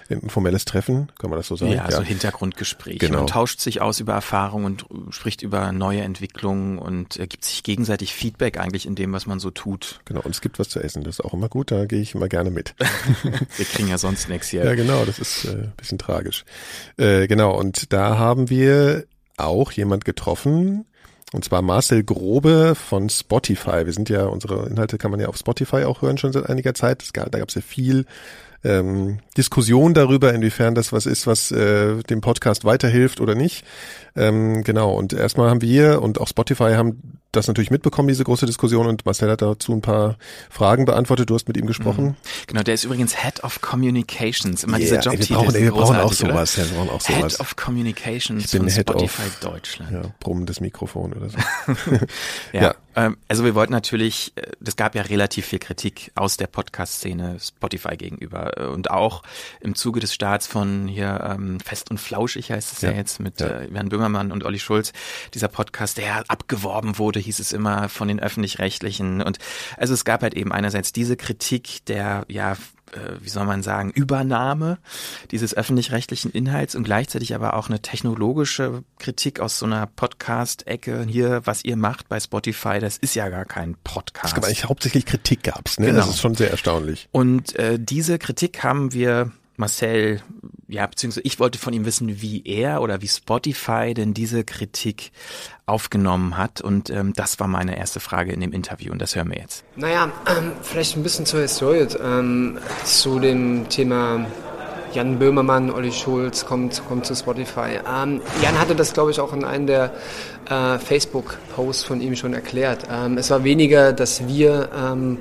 informelles Treffen, kann man das so sagen? Ja, ja. so Hintergrundgespräch. Genau. Man tauscht sich aus über Erfahrungen und spricht über neue Entwicklungen und äh, gibt sich gegenseitig Feedback eigentlich in dem, was man so tut. Genau, und es gibt was zu essen, das ist auch immer gut, da gehe ich immer gerne mit. wir kriegen ja sonst nichts hier. Ja, genau, das ist äh, bisschen tragisch. Äh, genau, und da haben wir auch jemand getroffen, und zwar Marcel Grobe von Spotify. Wir sind ja, unsere Inhalte kann man ja auf Spotify auch hören schon seit einiger Zeit. da gab es ja viel ähm, Diskussion darüber, inwiefern das was ist, was äh, dem Podcast weiterhilft oder nicht. Ähm, genau, und erstmal haben wir und auch Spotify haben das natürlich mitbekommen, diese große Diskussion und Marcel hat dazu ein paar Fragen beantwortet. Du hast mit ihm gesprochen. Mhm. Genau, der ist übrigens Head of Communications. Immer yeah, dieser Jobtitel. Wir brauchen, ey, wir brauchen auch sowas. Ja, wir brauchen auch sowas. Head of Communications ich bin von Head Spotify of, Deutschland. Ja, brummendes Mikrofon oder so. ja, ja. Ähm, also wir wollten natürlich, es äh, gab ja relativ viel Kritik aus der Podcast-Szene Spotify gegenüber äh, und auch im Zuge des Starts von hier ähm, Fest und Flauschig heißt es ja, ja. jetzt mit ja. Äh, Jan Böhmermann und Olli Schulz, dieser Podcast, der abgeworben wurde, hieß es immer von den öffentlich-rechtlichen. Und also es gab halt eben einerseits diese Kritik der ja wie soll man sagen, Übernahme dieses öffentlich-rechtlichen Inhalts und gleichzeitig aber auch eine technologische Kritik aus so einer Podcast-Ecke. Hier, was ihr macht bei Spotify, das ist ja gar kein Podcast. Es gab eigentlich hauptsächlich Kritik gab's, ne? Genau. Das ist schon sehr erstaunlich. Und äh, diese Kritik haben wir Marcel, ja, beziehungsweise ich wollte von ihm wissen, wie er oder wie Spotify denn diese Kritik aufgenommen hat. Und ähm, das war meine erste Frage in dem Interview und das hören wir jetzt. Naja, ähm, vielleicht ein bisschen zur Historie, ähm, zu dem Thema Jan Böhmermann, Olli Schulz kommt, kommt zu Spotify. Ähm, Jan hatte das, glaube ich, auch in einem der äh, Facebook-Posts von ihm schon erklärt. Ähm, es war weniger, dass wir ähm,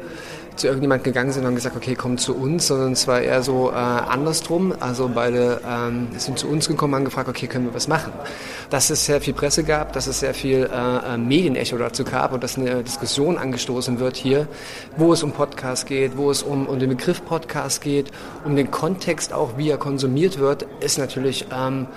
zu irgendjemand gegangen sind und gesagt, okay, komm zu uns, sondern es war eher so äh, andersrum. Also beide ähm, sind zu uns gekommen und gefragt, okay, können wir was machen? Dass es sehr viel Presse gab, dass es sehr viel äh, äh, Medienecho dazu gab und dass eine Diskussion angestoßen wird hier, wo es um Podcast geht, wo es um, um den Begriff Podcast geht, um den Kontext auch, wie er konsumiert wird, ist natürlich ähm,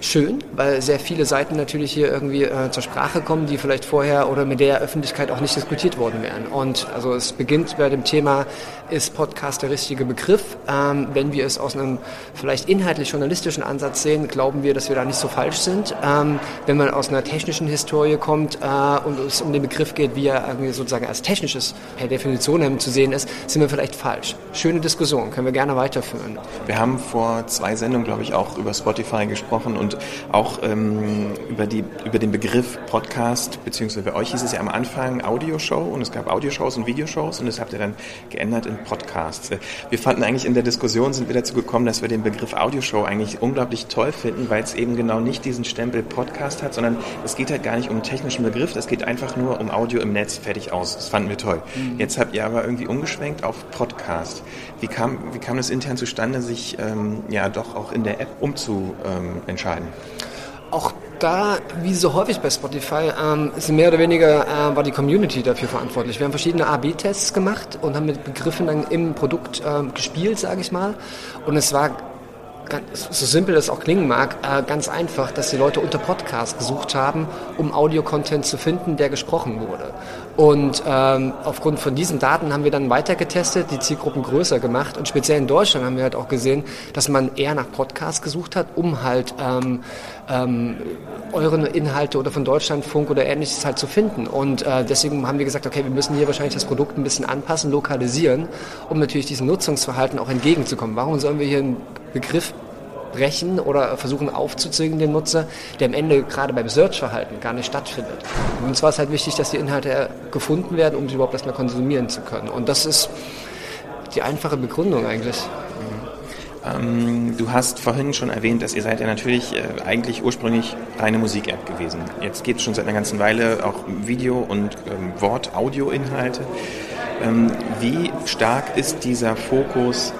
schön, weil sehr viele Seiten natürlich hier irgendwie äh, zur Sprache kommen, die vielleicht vorher oder mit der Öffentlichkeit auch nicht diskutiert worden wären. Und also es beginnt bei dem Thema, ist Podcast der richtige Begriff? Ähm, wenn wir es aus einem vielleicht inhaltlich journalistischen Ansatz sehen, glauben wir, dass wir da nicht so falsch sind. Ähm, wenn man aus einer technischen Historie kommt äh, und es um den Begriff geht, wie er sozusagen als technisches per Definition zu sehen ist, sind wir vielleicht falsch. Schöne Diskussion, können wir gerne weiterführen. Wir haben vor zwei Sendungen, glaube ich, auch über Spotify gesprochen und auch ähm, über, die, über den Begriff Podcast, beziehungsweise bei euch hieß es ja am Anfang Audioshow und es gab Audioshows und Videoshows und das habt ihr dann geändert in Podcasts. Wir fanden eigentlich in der Diskussion, sind wir dazu gekommen, dass wir den Begriff Audioshow eigentlich unglaublich toll finden, weil es eben genau nicht diesen Stempel Podcast hat, sondern es geht halt gar nicht um einen technischen Begriff, es geht einfach nur um Audio im Netz, fertig aus. Das fanden wir toll. Mhm. Jetzt habt ihr aber irgendwie umgeschwenkt auf Podcast. Wie kam, wie kam das intern zustande, sich ähm, ja doch auch in der App umzuentscheiden? Auch da, wie so häufig bei Spotify, ähm, ist mehr oder weniger äh, war die Community dafür verantwortlich. Wir haben verschiedene A-B-Tests gemacht und haben mit Begriffen dann im Produkt ähm, gespielt, sage ich mal. Und es war so simpel das auch klingen mag, äh, ganz einfach, dass die Leute unter Podcast gesucht haben, um Audio-Content zu finden, der gesprochen wurde. Und ähm, aufgrund von diesen Daten haben wir dann weiter getestet, die Zielgruppen größer gemacht und speziell in Deutschland haben wir halt auch gesehen, dass man eher nach Podcast gesucht hat, um halt ähm, ähm, eure Inhalte oder von Deutschlandfunk oder ähnliches halt zu finden. Und äh, deswegen haben wir gesagt, okay, wir müssen hier wahrscheinlich das Produkt ein bisschen anpassen, lokalisieren, um natürlich diesem Nutzungsverhalten auch entgegenzukommen. Warum sollen wir hier einen Begriff brechen oder versuchen aufzuzwingen den Nutzer, der am Ende gerade beim Search-Verhalten gar nicht stattfindet. Und zwar ist halt wichtig, dass die Inhalte gefunden werden, um sie überhaupt erstmal konsumieren zu können. Und das ist die einfache Begründung eigentlich. Ähm, du hast vorhin schon erwähnt, dass ihr seid ja natürlich äh, eigentlich ursprünglich reine Musik-App gewesen. Jetzt geht es schon seit einer ganzen Weile auch Video- und ähm, Wort-Audio-Inhalte. Ähm, wie stark ist dieser Fokus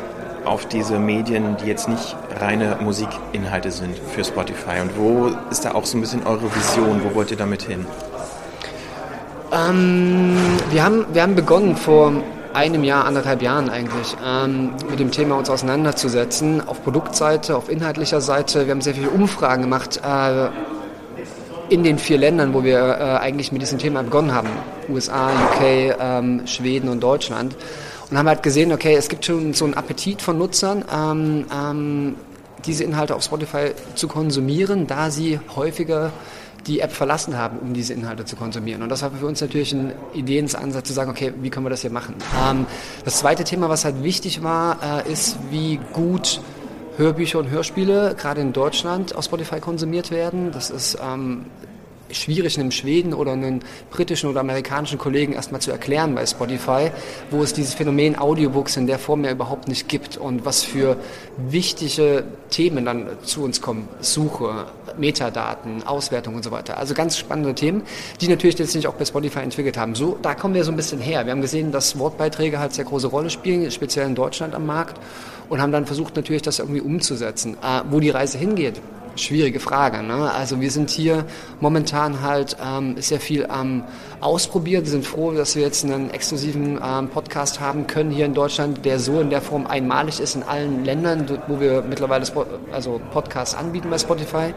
auf diese Medien, die jetzt nicht reine Musikinhalte sind für Spotify? Und wo ist da auch so ein bisschen eure Vision? Wo wollt ihr damit hin? Ähm, wir, haben, wir haben begonnen vor einem Jahr, anderthalb Jahren eigentlich, ähm, mit dem Thema uns auseinanderzusetzen. Auf Produktseite, auf inhaltlicher Seite. Wir haben sehr viele Umfragen gemacht äh, in den vier Ländern, wo wir äh, eigentlich mit diesem Thema begonnen haben. USA, UK, ähm, Schweden und Deutschland. Und haben halt gesehen, okay, es gibt schon so einen Appetit von Nutzern, ähm, ähm, diese Inhalte auf Spotify zu konsumieren, da sie häufiger die App verlassen haben, um diese Inhalte zu konsumieren. Und das war für uns natürlich ein Ideensansatz zu sagen, okay, wie können wir das hier machen? Ähm, das zweite Thema, was halt wichtig war, äh, ist, wie gut Hörbücher und Hörspiele gerade in Deutschland auf Spotify konsumiert werden. Das ist ähm, schwierig, einem Schweden oder einem britischen oder amerikanischen Kollegen erstmal zu erklären bei Spotify, wo es dieses Phänomen Audiobooks in der Form ja überhaupt nicht gibt und was für wichtige Themen dann zu uns kommen. Suche, Metadaten, Auswertung und so weiter. Also ganz spannende Themen, die natürlich jetzt nicht auch bei Spotify entwickelt haben. So, da kommen wir so ein bisschen her. Wir haben gesehen, dass Wortbeiträge halt sehr große Rolle spielen, speziell in Deutschland am Markt und haben dann versucht natürlich das irgendwie umzusetzen. Äh, wo die Reise hingeht, schwierige Frage. Ne? Also wir sind hier momentan halt ähm, sehr viel am ähm, Ausprobieren. Wir sind froh, dass wir jetzt einen exklusiven ähm, Podcast haben können hier in Deutschland, der so in der Form einmalig ist in allen Ländern, wo wir mittlerweile also Podcasts anbieten bei Spotify.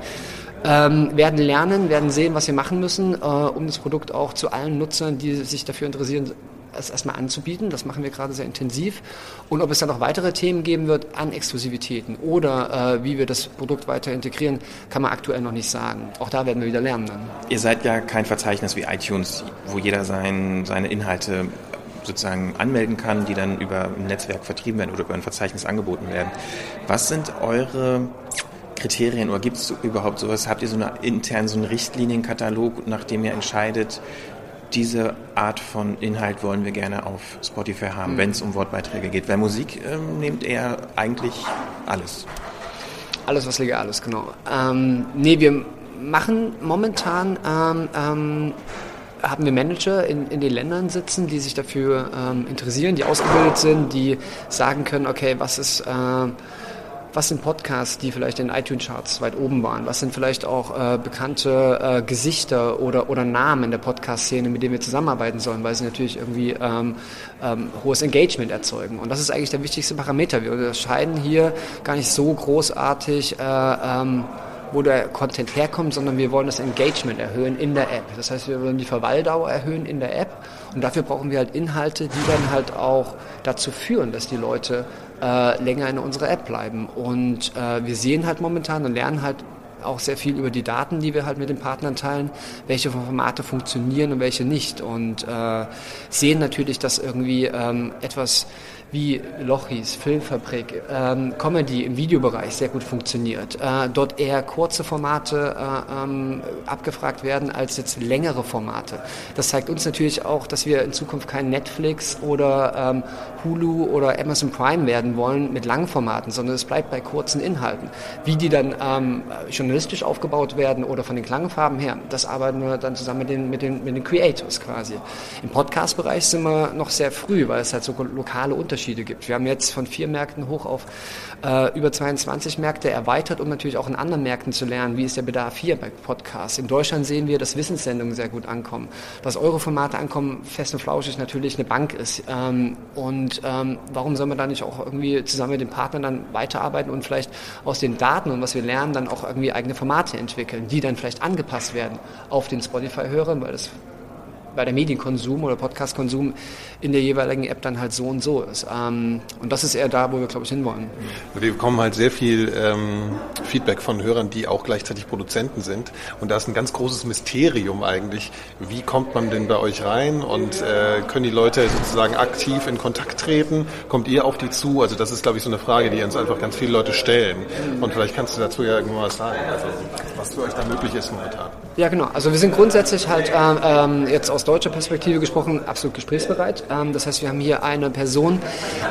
Ähm, werden lernen, werden sehen, was wir machen müssen, äh, um das Produkt auch zu allen Nutzern, die sich dafür interessieren, es erstmal anzubieten. Das machen wir gerade sehr intensiv. Und ob es dann noch weitere Themen geben wird an Exklusivitäten oder äh, wie wir das Produkt weiter integrieren, kann man aktuell noch nicht sagen. Auch da werden wir wieder lernen dann. Ihr seid ja kein Verzeichnis wie iTunes, wo jeder sein, seine Inhalte sozusagen anmelden kann, die dann über ein Netzwerk vertrieben werden oder über ein Verzeichnis angeboten werden. Was sind eure Kriterien oder gibt es überhaupt sowas? Habt ihr so eine intern so einen Richtlinienkatalog, nach dem ihr entscheidet, diese Art von Inhalt wollen wir gerne auf Spotify haben, mhm. wenn es um Wortbeiträge geht. Weil Musik ähm, nimmt er eigentlich alles. Alles, was legal ist, genau. Ähm, nee, wir machen momentan, ähm, ähm, haben wir Manager in, in den Ländern sitzen, die sich dafür ähm, interessieren, die ausgebildet sind, die sagen können, okay, was ist... Äh, was sind Podcasts, die vielleicht in iTunes-Charts weit oben waren? Was sind vielleicht auch äh, bekannte äh, Gesichter oder, oder Namen in der Podcast-Szene, mit denen wir zusammenarbeiten sollen, weil sie natürlich irgendwie ähm, ähm, hohes Engagement erzeugen. Und das ist eigentlich der wichtigste Parameter. Wir unterscheiden hier gar nicht so großartig. Äh, ähm, wo der Content herkommt, sondern wir wollen das Engagement erhöhen in der App. Das heißt, wir wollen die Verweildauer erhöhen in der App und dafür brauchen wir halt Inhalte, die dann halt auch dazu führen, dass die Leute äh, länger in unserer App bleiben. Und äh, wir sehen halt momentan und lernen halt auch sehr viel über die Daten, die wir halt mit den Partnern teilen, welche Formate funktionieren und welche nicht. Und äh, sehen natürlich, dass irgendwie ähm, etwas wie Lochis, Filmfabrik, ähm, Comedy im Videobereich sehr gut funktioniert. Äh, dort eher kurze Formate äh, ähm, abgefragt werden als jetzt längere Formate. Das zeigt uns natürlich auch, dass wir in Zukunft kein Netflix oder ähm, Hulu oder Amazon Prime werden wollen mit langen Formaten, sondern es bleibt bei kurzen Inhalten. Wie die dann ähm, journalistisch aufgebaut werden oder von den Klangfarben her, das arbeiten wir dann zusammen mit den, mit den, mit den Creators quasi. Im Podcast-Bereich sind wir noch sehr früh, weil es halt so lokale Unterschiede Unterschiede gibt. Wir haben jetzt von vier Märkten hoch auf äh, über 22 Märkte erweitert, um natürlich auch in anderen Märkten zu lernen, wie ist der Bedarf hier bei Podcasts. In Deutschland sehen wir, dass Wissenssendungen sehr gut ankommen, dass eure Formate ankommen, fest und flauschig natürlich eine Bank ist. Ähm, und ähm, warum soll man da nicht auch irgendwie zusammen mit den Partnern dann weiterarbeiten und vielleicht aus den Daten und was wir lernen, dann auch irgendwie eigene Formate entwickeln, die dann vielleicht angepasst werden auf den Spotify-Hörer, weil das bei der Medienkonsum oder Podcastkonsum in der jeweiligen App dann halt so und so ist. Ähm, und das ist eher da, wo wir, glaube ich, hinwollen. Wir bekommen halt sehr viel ähm, Feedback von Hörern, die auch gleichzeitig Produzenten sind. Und da ist ein ganz großes Mysterium eigentlich. Wie kommt man denn bei euch rein und äh, können die Leute sozusagen aktiv in Kontakt treten? Kommt ihr auf die zu? Also das ist, glaube ich, so eine Frage, die uns einfach ganz viele Leute stellen. Und vielleicht kannst du dazu ja irgendwann was sagen, also was für euch da möglich ist momentan. Ja, genau. Also wir sind grundsätzlich halt ähm, jetzt aus deutscher Perspektive gesprochen absolut gesprächsbereit. Ähm, das heißt, wir haben hier eine Person,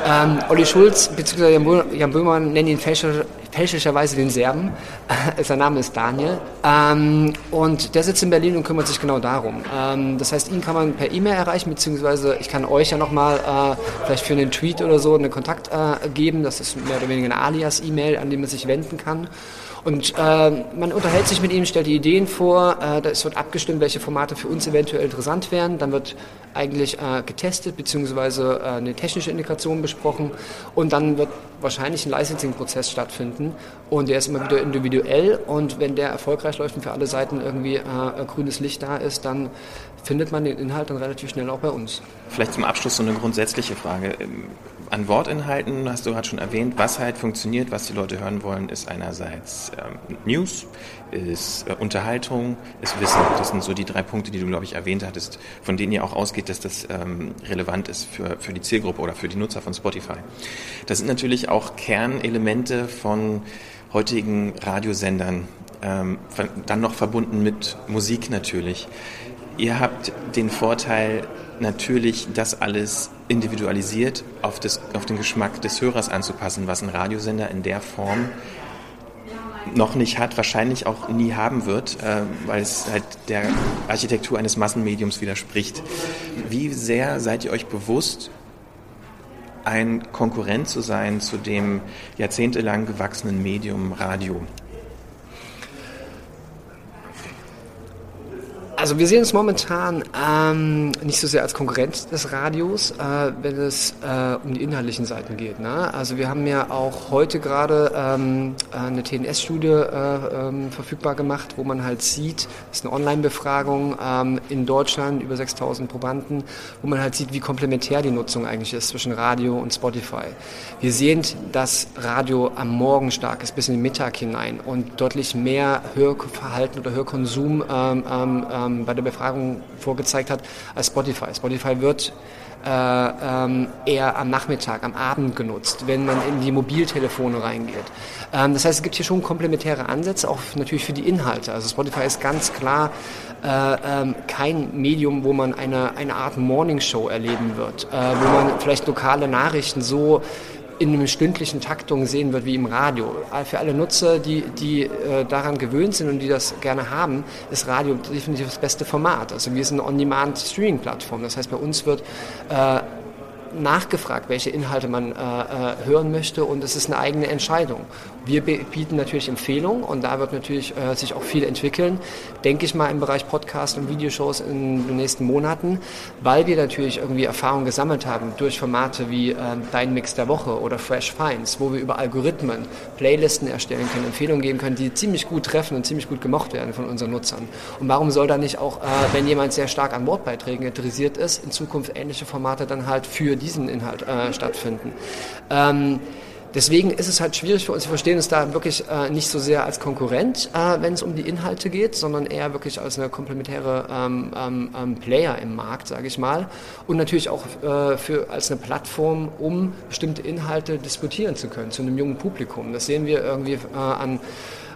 ähm, Olli Schulz bzw. Jan Böhmermann nennen ihn fälschlicherweise den Serben. Sein Name ist Daniel. Ähm, und der sitzt in Berlin und kümmert sich genau darum. Ähm, das heißt, ihn kann man per E-Mail erreichen, beziehungsweise ich kann euch ja nochmal äh, vielleicht für einen Tweet oder so einen Kontakt äh, geben. Das ist mehr oder weniger eine Alias-E-Mail, an die man sich wenden kann. Und äh, man unterhält sich mit ihm, stellt die Ideen vor, äh, es wird abgestimmt, welche Formate für uns eventuell interessant wären. Dann wird eigentlich äh, getestet, beziehungsweise äh, eine technische Integration besprochen und dann wird wahrscheinlich ein Licensing-Prozess stattfinden und der ist immer wieder individuell und wenn der erfolgreich läuft und für alle Seiten irgendwie äh, grünes Licht da ist, dann findet man den Inhalt dann relativ schnell auch bei uns. Vielleicht zum Abschluss so eine grundsätzliche Frage. An Wortinhalten hast du gerade schon erwähnt, was halt funktioniert, was die Leute hören wollen, ist einerseits ähm, News, ist äh, Unterhaltung, ist Wissen. Das sind so die drei Punkte, die du, glaube ich, erwähnt hattest, von denen ihr auch ausgeht, dass das ähm, relevant ist für, für die Zielgruppe oder für die Nutzer von Spotify. Das sind natürlich auch Kernelemente von heutigen Radiosendern, ähm, dann noch verbunden mit Musik natürlich. Ihr habt den Vorteil, natürlich das alles individualisiert auf, das, auf den Geschmack des Hörers anzupassen, was ein Radiosender in der Form noch nicht hat, wahrscheinlich auch nie haben wird, äh, weil es halt der Architektur eines Massenmediums widerspricht. Wie sehr seid ihr euch bewusst, ein Konkurrent zu sein zu dem jahrzehntelang gewachsenen Medium Radio? Also wir sehen es momentan ähm, nicht so sehr als Konkurrenz des Radios, äh, wenn es äh, um die inhaltlichen Seiten geht. Ne? Also wir haben ja auch heute gerade ähm, eine TNS-Studie äh, ähm, verfügbar gemacht, wo man halt sieht, das ist eine Online-Befragung ähm, in Deutschland, über 6000 Probanden, wo man halt sieht, wie komplementär die Nutzung eigentlich ist zwischen Radio und Spotify. Wir sehen, dass Radio am Morgen stark ist, bis in den Mittag hinein und deutlich mehr Hörverhalten oder Hörkonsum ähm, ähm, bei der Befragung vorgezeigt hat, als Spotify. Spotify wird äh, ähm, eher am Nachmittag, am Abend genutzt, wenn man in die Mobiltelefone reingeht. Ähm, das heißt, es gibt hier schon komplementäre Ansätze, auch natürlich für die Inhalte. Also Spotify ist ganz klar äh, ähm, kein Medium, wo man eine, eine Art Morningshow erleben wird, äh, wo man vielleicht lokale Nachrichten so in einer stündlichen Taktung sehen wird wie im Radio. Für alle Nutzer, die, die äh, daran gewöhnt sind und die das gerne haben, ist Radio definitiv das beste Format. Also wir sind eine On-Demand-Streaming-Plattform. Das heißt, bei uns wird äh, nachgefragt, welche Inhalte man äh, äh, hören möchte und es ist eine eigene Entscheidung. Wir bieten natürlich Empfehlungen und da wird natürlich äh, sich auch viel entwickeln, denke ich mal im Bereich Podcast und Videoshows in den nächsten Monaten, weil wir natürlich irgendwie Erfahrung gesammelt haben durch Formate wie äh, Dein Mix der Woche oder Fresh Finds, wo wir über Algorithmen Playlisten erstellen können, Empfehlungen geben können, die ziemlich gut treffen und ziemlich gut gemocht werden von unseren Nutzern. Und warum soll da nicht auch, äh, wenn jemand sehr stark an Wortbeiträgen interessiert ist, in Zukunft ähnliche Formate dann halt für diesen Inhalt äh, stattfinden. Ähm, Deswegen ist es halt schwierig für uns. Wir verstehen es da wirklich äh, nicht so sehr als Konkurrent, äh, wenn es um die Inhalte geht, sondern eher wirklich als eine komplementäre ähm, ähm, ähm Player im Markt, sage ich mal. Und natürlich auch äh, für, als eine Plattform, um bestimmte Inhalte diskutieren zu können zu einem jungen Publikum. Das sehen wir irgendwie äh, an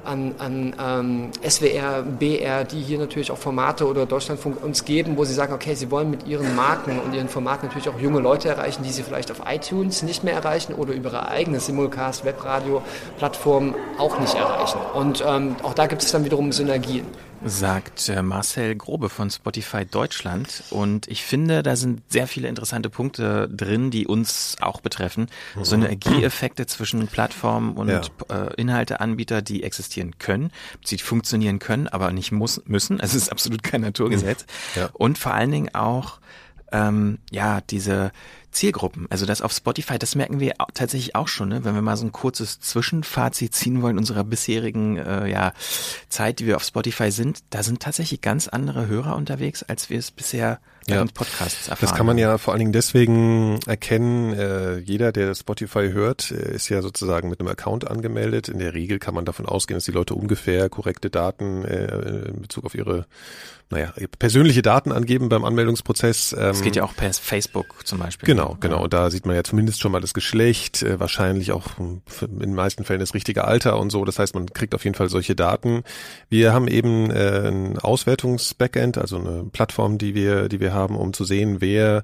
an, an ähm, SWR, BR, die hier natürlich auch Formate oder Deutschlandfunk uns geben, wo sie sagen, okay, sie wollen mit ihren Marken und ihren Formaten natürlich auch junge Leute erreichen, die sie vielleicht auf iTunes nicht mehr erreichen oder über ihre eigene Simulcast, Webradio, Plattform auch nicht erreichen. Und ähm, auch da gibt es dann wiederum Synergien sagt äh, Marcel Grobe von Spotify Deutschland. Und ich finde, da sind sehr viele interessante Punkte drin, die uns auch betreffen. Mhm. Synergieeffekte zwischen Plattformen und ja. äh, Inhalteanbieter, die existieren können, die funktionieren können, aber nicht muss, müssen. Es ist absolut kein Naturgesetz. Ja. Und vor allen Dingen auch ähm, ja diese Zielgruppen. Also das auf Spotify, das merken wir tatsächlich auch schon, ne? wenn wir mal so ein kurzes Zwischenfazit ziehen wollen unserer bisherigen äh, ja, Zeit, die wir auf Spotify sind. Da sind tatsächlich ganz andere Hörer unterwegs, als wir es bisher ja. Podcasts erfahren. Das kann man ja vor allen Dingen deswegen erkennen. Äh, jeder, der Spotify hört, äh, ist ja sozusagen mit einem Account angemeldet. In der Regel kann man davon ausgehen, dass die Leute ungefähr korrekte Daten äh, in Bezug auf ihre naja, persönliche Daten angeben beim Anmeldungsprozess. Es geht ja auch per Facebook zum Beispiel. Genau, genau. Ja. Da sieht man ja zumindest schon mal das Geschlecht, äh, wahrscheinlich auch in den meisten Fällen das richtige Alter und so. Das heißt, man kriegt auf jeden Fall solche Daten. Wir haben eben äh, ein Auswertungs-Backend, also eine Plattform, die wir, die wir haben, um zu sehen, wer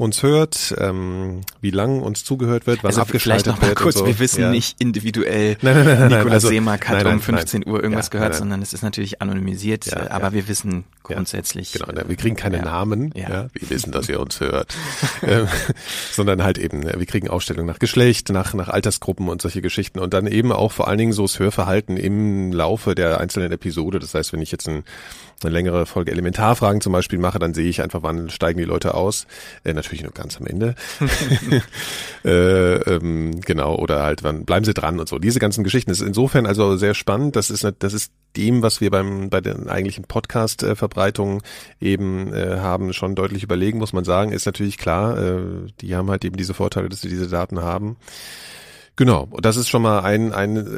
uns hört, ähm, wie lang uns zugehört wird, was also abgeschaltet vielleicht noch mal kurz, so. wir wissen ja. nicht individuell, nein, nein, nein, Nikolaus also, Seemark hat um 15 Uhr irgendwas ja, gehört, sondern es ist natürlich anonymisiert, ja, aber wir wissen grundsätzlich. Genau, wir kriegen keine Namen, ja. wir wissen, dass ihr uns hört, ähm, sondern halt eben, wir kriegen Ausstellungen nach Geschlecht, nach, nach Altersgruppen und solche Geschichten und dann eben auch vor allen Dingen so das Hörverhalten im Laufe der einzelnen Episode. Das heißt, wenn ich jetzt ein eine längere Folge Elementarfragen zum Beispiel mache, dann sehe ich einfach, wann steigen die Leute aus. Äh, natürlich nur ganz am Ende. äh, ähm, genau, oder halt, wann bleiben sie dran und so. Diese ganzen Geschichten. Das ist insofern also sehr spannend. Das ist, das ist dem, was wir beim, bei den eigentlichen Podcast-Verbreitungen eben äh, haben, schon deutlich überlegen, muss man sagen. Ist natürlich klar, äh, die haben halt eben diese Vorteile, dass sie diese Daten haben. Genau, und das ist schon mal ein, ein,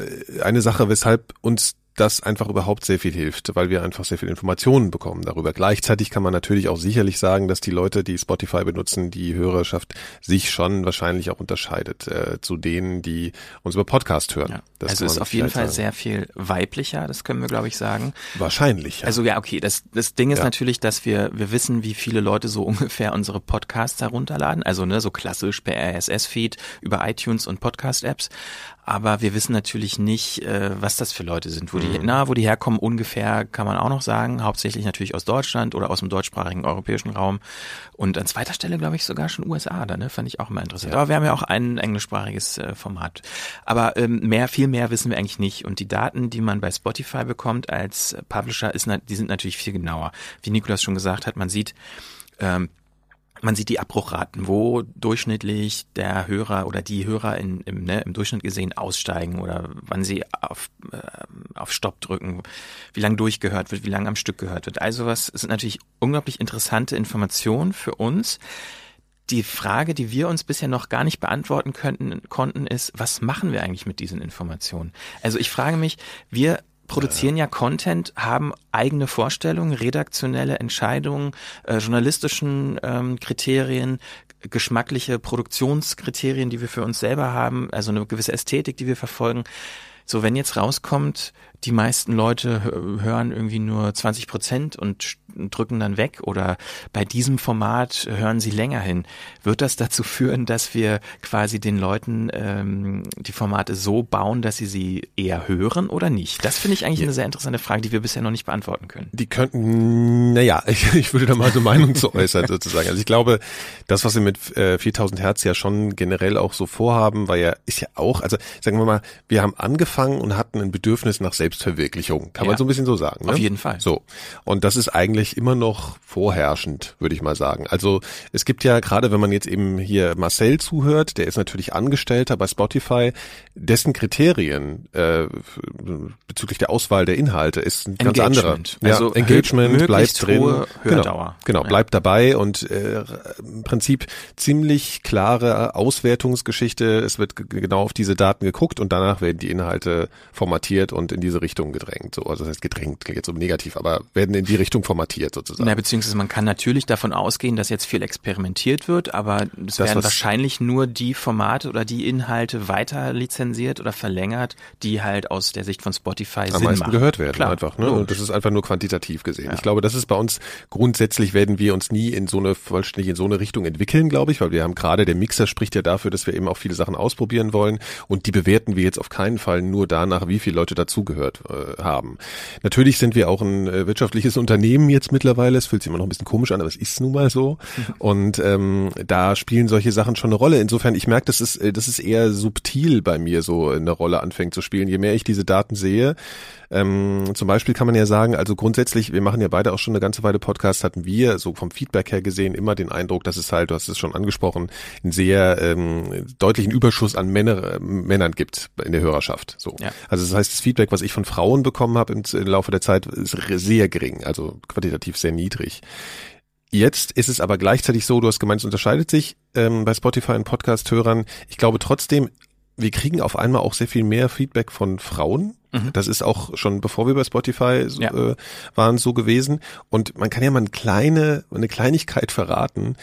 eine Sache, weshalb uns das einfach überhaupt sehr viel hilft, weil wir einfach sehr viel Informationen bekommen darüber. Gleichzeitig kann man natürlich auch sicherlich sagen, dass die Leute, die Spotify benutzen, die Hörerschaft sich schon wahrscheinlich auch unterscheidet äh, zu denen, die uns über Podcast hören. Ja. Das also ist auf jeden Fall sagen. sehr viel weiblicher, das können wir glaube ich sagen. Wahrscheinlich. Ja. Also ja, okay, das, das Ding ist ja. natürlich, dass wir, wir wissen, wie viele Leute so ungefähr unsere Podcasts herunterladen, also ne, so klassisch per RSS-Feed über iTunes und Podcast-Apps aber wir wissen natürlich nicht, äh, was das für Leute sind. Wo die, mhm. na, wo die herkommen ungefähr, kann man auch noch sagen. Hauptsächlich natürlich aus Deutschland oder aus dem deutschsprachigen europäischen Raum. Und an zweiter Stelle, glaube ich, sogar schon USA. Da ne, fand ich auch immer interessant. Ja. Aber wir haben ja auch ein englischsprachiges äh, Format. Aber ähm, mehr, viel mehr wissen wir eigentlich nicht. Und die Daten, die man bei Spotify bekommt als Publisher, ist, die sind natürlich viel genauer. Wie Nikolas schon gesagt hat, man sieht, ähm, man sieht die Abbruchraten, wo durchschnittlich der Hörer oder die Hörer in, im, ne, im Durchschnitt gesehen aussteigen oder wann sie auf, äh, auf Stopp drücken, wie lang durchgehört wird, wie lang am Stück gehört wird. Also was sind natürlich unglaublich interessante Informationen für uns. Die Frage, die wir uns bisher noch gar nicht beantworten könnten, konnten, ist, was machen wir eigentlich mit diesen Informationen? Also ich frage mich, wir produzieren ja Content, haben eigene Vorstellungen, redaktionelle Entscheidungen, äh, journalistischen ähm, Kriterien, geschmackliche Produktionskriterien, die wir für uns selber haben, also eine gewisse Ästhetik, die wir verfolgen. So, wenn jetzt rauskommt, die meisten Leute hören irgendwie nur 20 Prozent und drücken dann weg oder bei diesem Format hören sie länger hin. Wird das dazu führen, dass wir quasi den Leuten ähm, die Formate so bauen, dass sie sie eher hören oder nicht? Das finde ich eigentlich ja. eine sehr interessante Frage, die wir bisher noch nicht beantworten können. Die könnten, naja, ich, ich würde da mal so Meinung zu äußern sozusagen. Also ich glaube, das, was wir mit äh, 4000 Hertz ja schon generell auch so vorhaben, war ja, ist ja auch, also sagen wir mal, wir haben angefangen und hatten ein Bedürfnis nach Selbst Selbstverwirklichung, kann ja. man so ein bisschen so sagen. Ne? Auf jeden Fall. So. Und das ist eigentlich immer noch vorherrschend, würde ich mal sagen. Also es gibt ja gerade, wenn man jetzt eben hier Marcel zuhört, der ist natürlich Angestellter bei Spotify, dessen Kriterien äh, bezüglich der Auswahl der Inhalte ist ein ganz anderer. Ja, also Engagement bleibt drin. Hohe Genau, genau bleibt dabei und äh, im Prinzip ziemlich klare Auswertungsgeschichte. Es wird genau auf diese Daten geguckt und danach werden die Inhalte formatiert und in diese Richtung gedrängt. So, also das heißt gedrängt, klingt jetzt so negativ, aber werden in die Richtung formatiert sozusagen. Na, beziehungsweise man kann natürlich davon ausgehen, dass jetzt viel experimentiert wird, aber es das, werden wahrscheinlich nur die Formate oder die Inhalte weiter lizenziert oder verlängert, die halt aus der Sicht von Spotify am Sinn meisten machen. gehört werden Klar, einfach. Ne? Und das ist einfach nur quantitativ gesehen. Ja. Ich glaube, das ist bei uns grundsätzlich werden wir uns nie in so eine vollständig in so eine Richtung entwickeln, glaube ich, weil wir haben gerade der Mixer spricht ja dafür, dass wir eben auch viele Sachen ausprobieren wollen und die bewerten wir jetzt auf keinen Fall nur danach, wie viele Leute dazugehört äh, haben. Natürlich sind wir auch ein äh, wirtschaftliches Unternehmen jetzt mittlerweile. Es fühlt sich immer noch ein bisschen komisch an, aber es ist nun mal so. Und ähm, da spielen solche Sachen schon eine Rolle. Insofern, ich merke, das ist, äh, das ist eher subtil bei mir so eine Rolle anfängt zu spielen. Je mehr ich diese Daten sehe, ähm, zum Beispiel kann man ja sagen, also grundsätzlich, wir machen ja beide auch schon eine ganze Weile Podcast, hatten wir so vom Feedback her gesehen immer den Eindruck, dass es halt, du hast es schon angesprochen, einen sehr ähm, deutlichen Überschuss an Männer, äh, Männern gibt in der Hörerschaft. So. Ja. Also das heißt, das Feedback, was ich von Frauen bekommen habe im, im Laufe der Zeit, ist sehr gering, also quantitativ sehr niedrig. Jetzt ist es aber gleichzeitig so, du hast gemeint, es unterscheidet sich ähm, bei Spotify und Podcast-Hörern. Ich glaube trotzdem, wir kriegen auf einmal auch sehr viel mehr Feedback von Frauen. Mhm. Das ist auch schon bevor wir bei Spotify so, ja. äh, waren so gewesen. Und man kann ja mal eine kleine, eine Kleinigkeit verraten.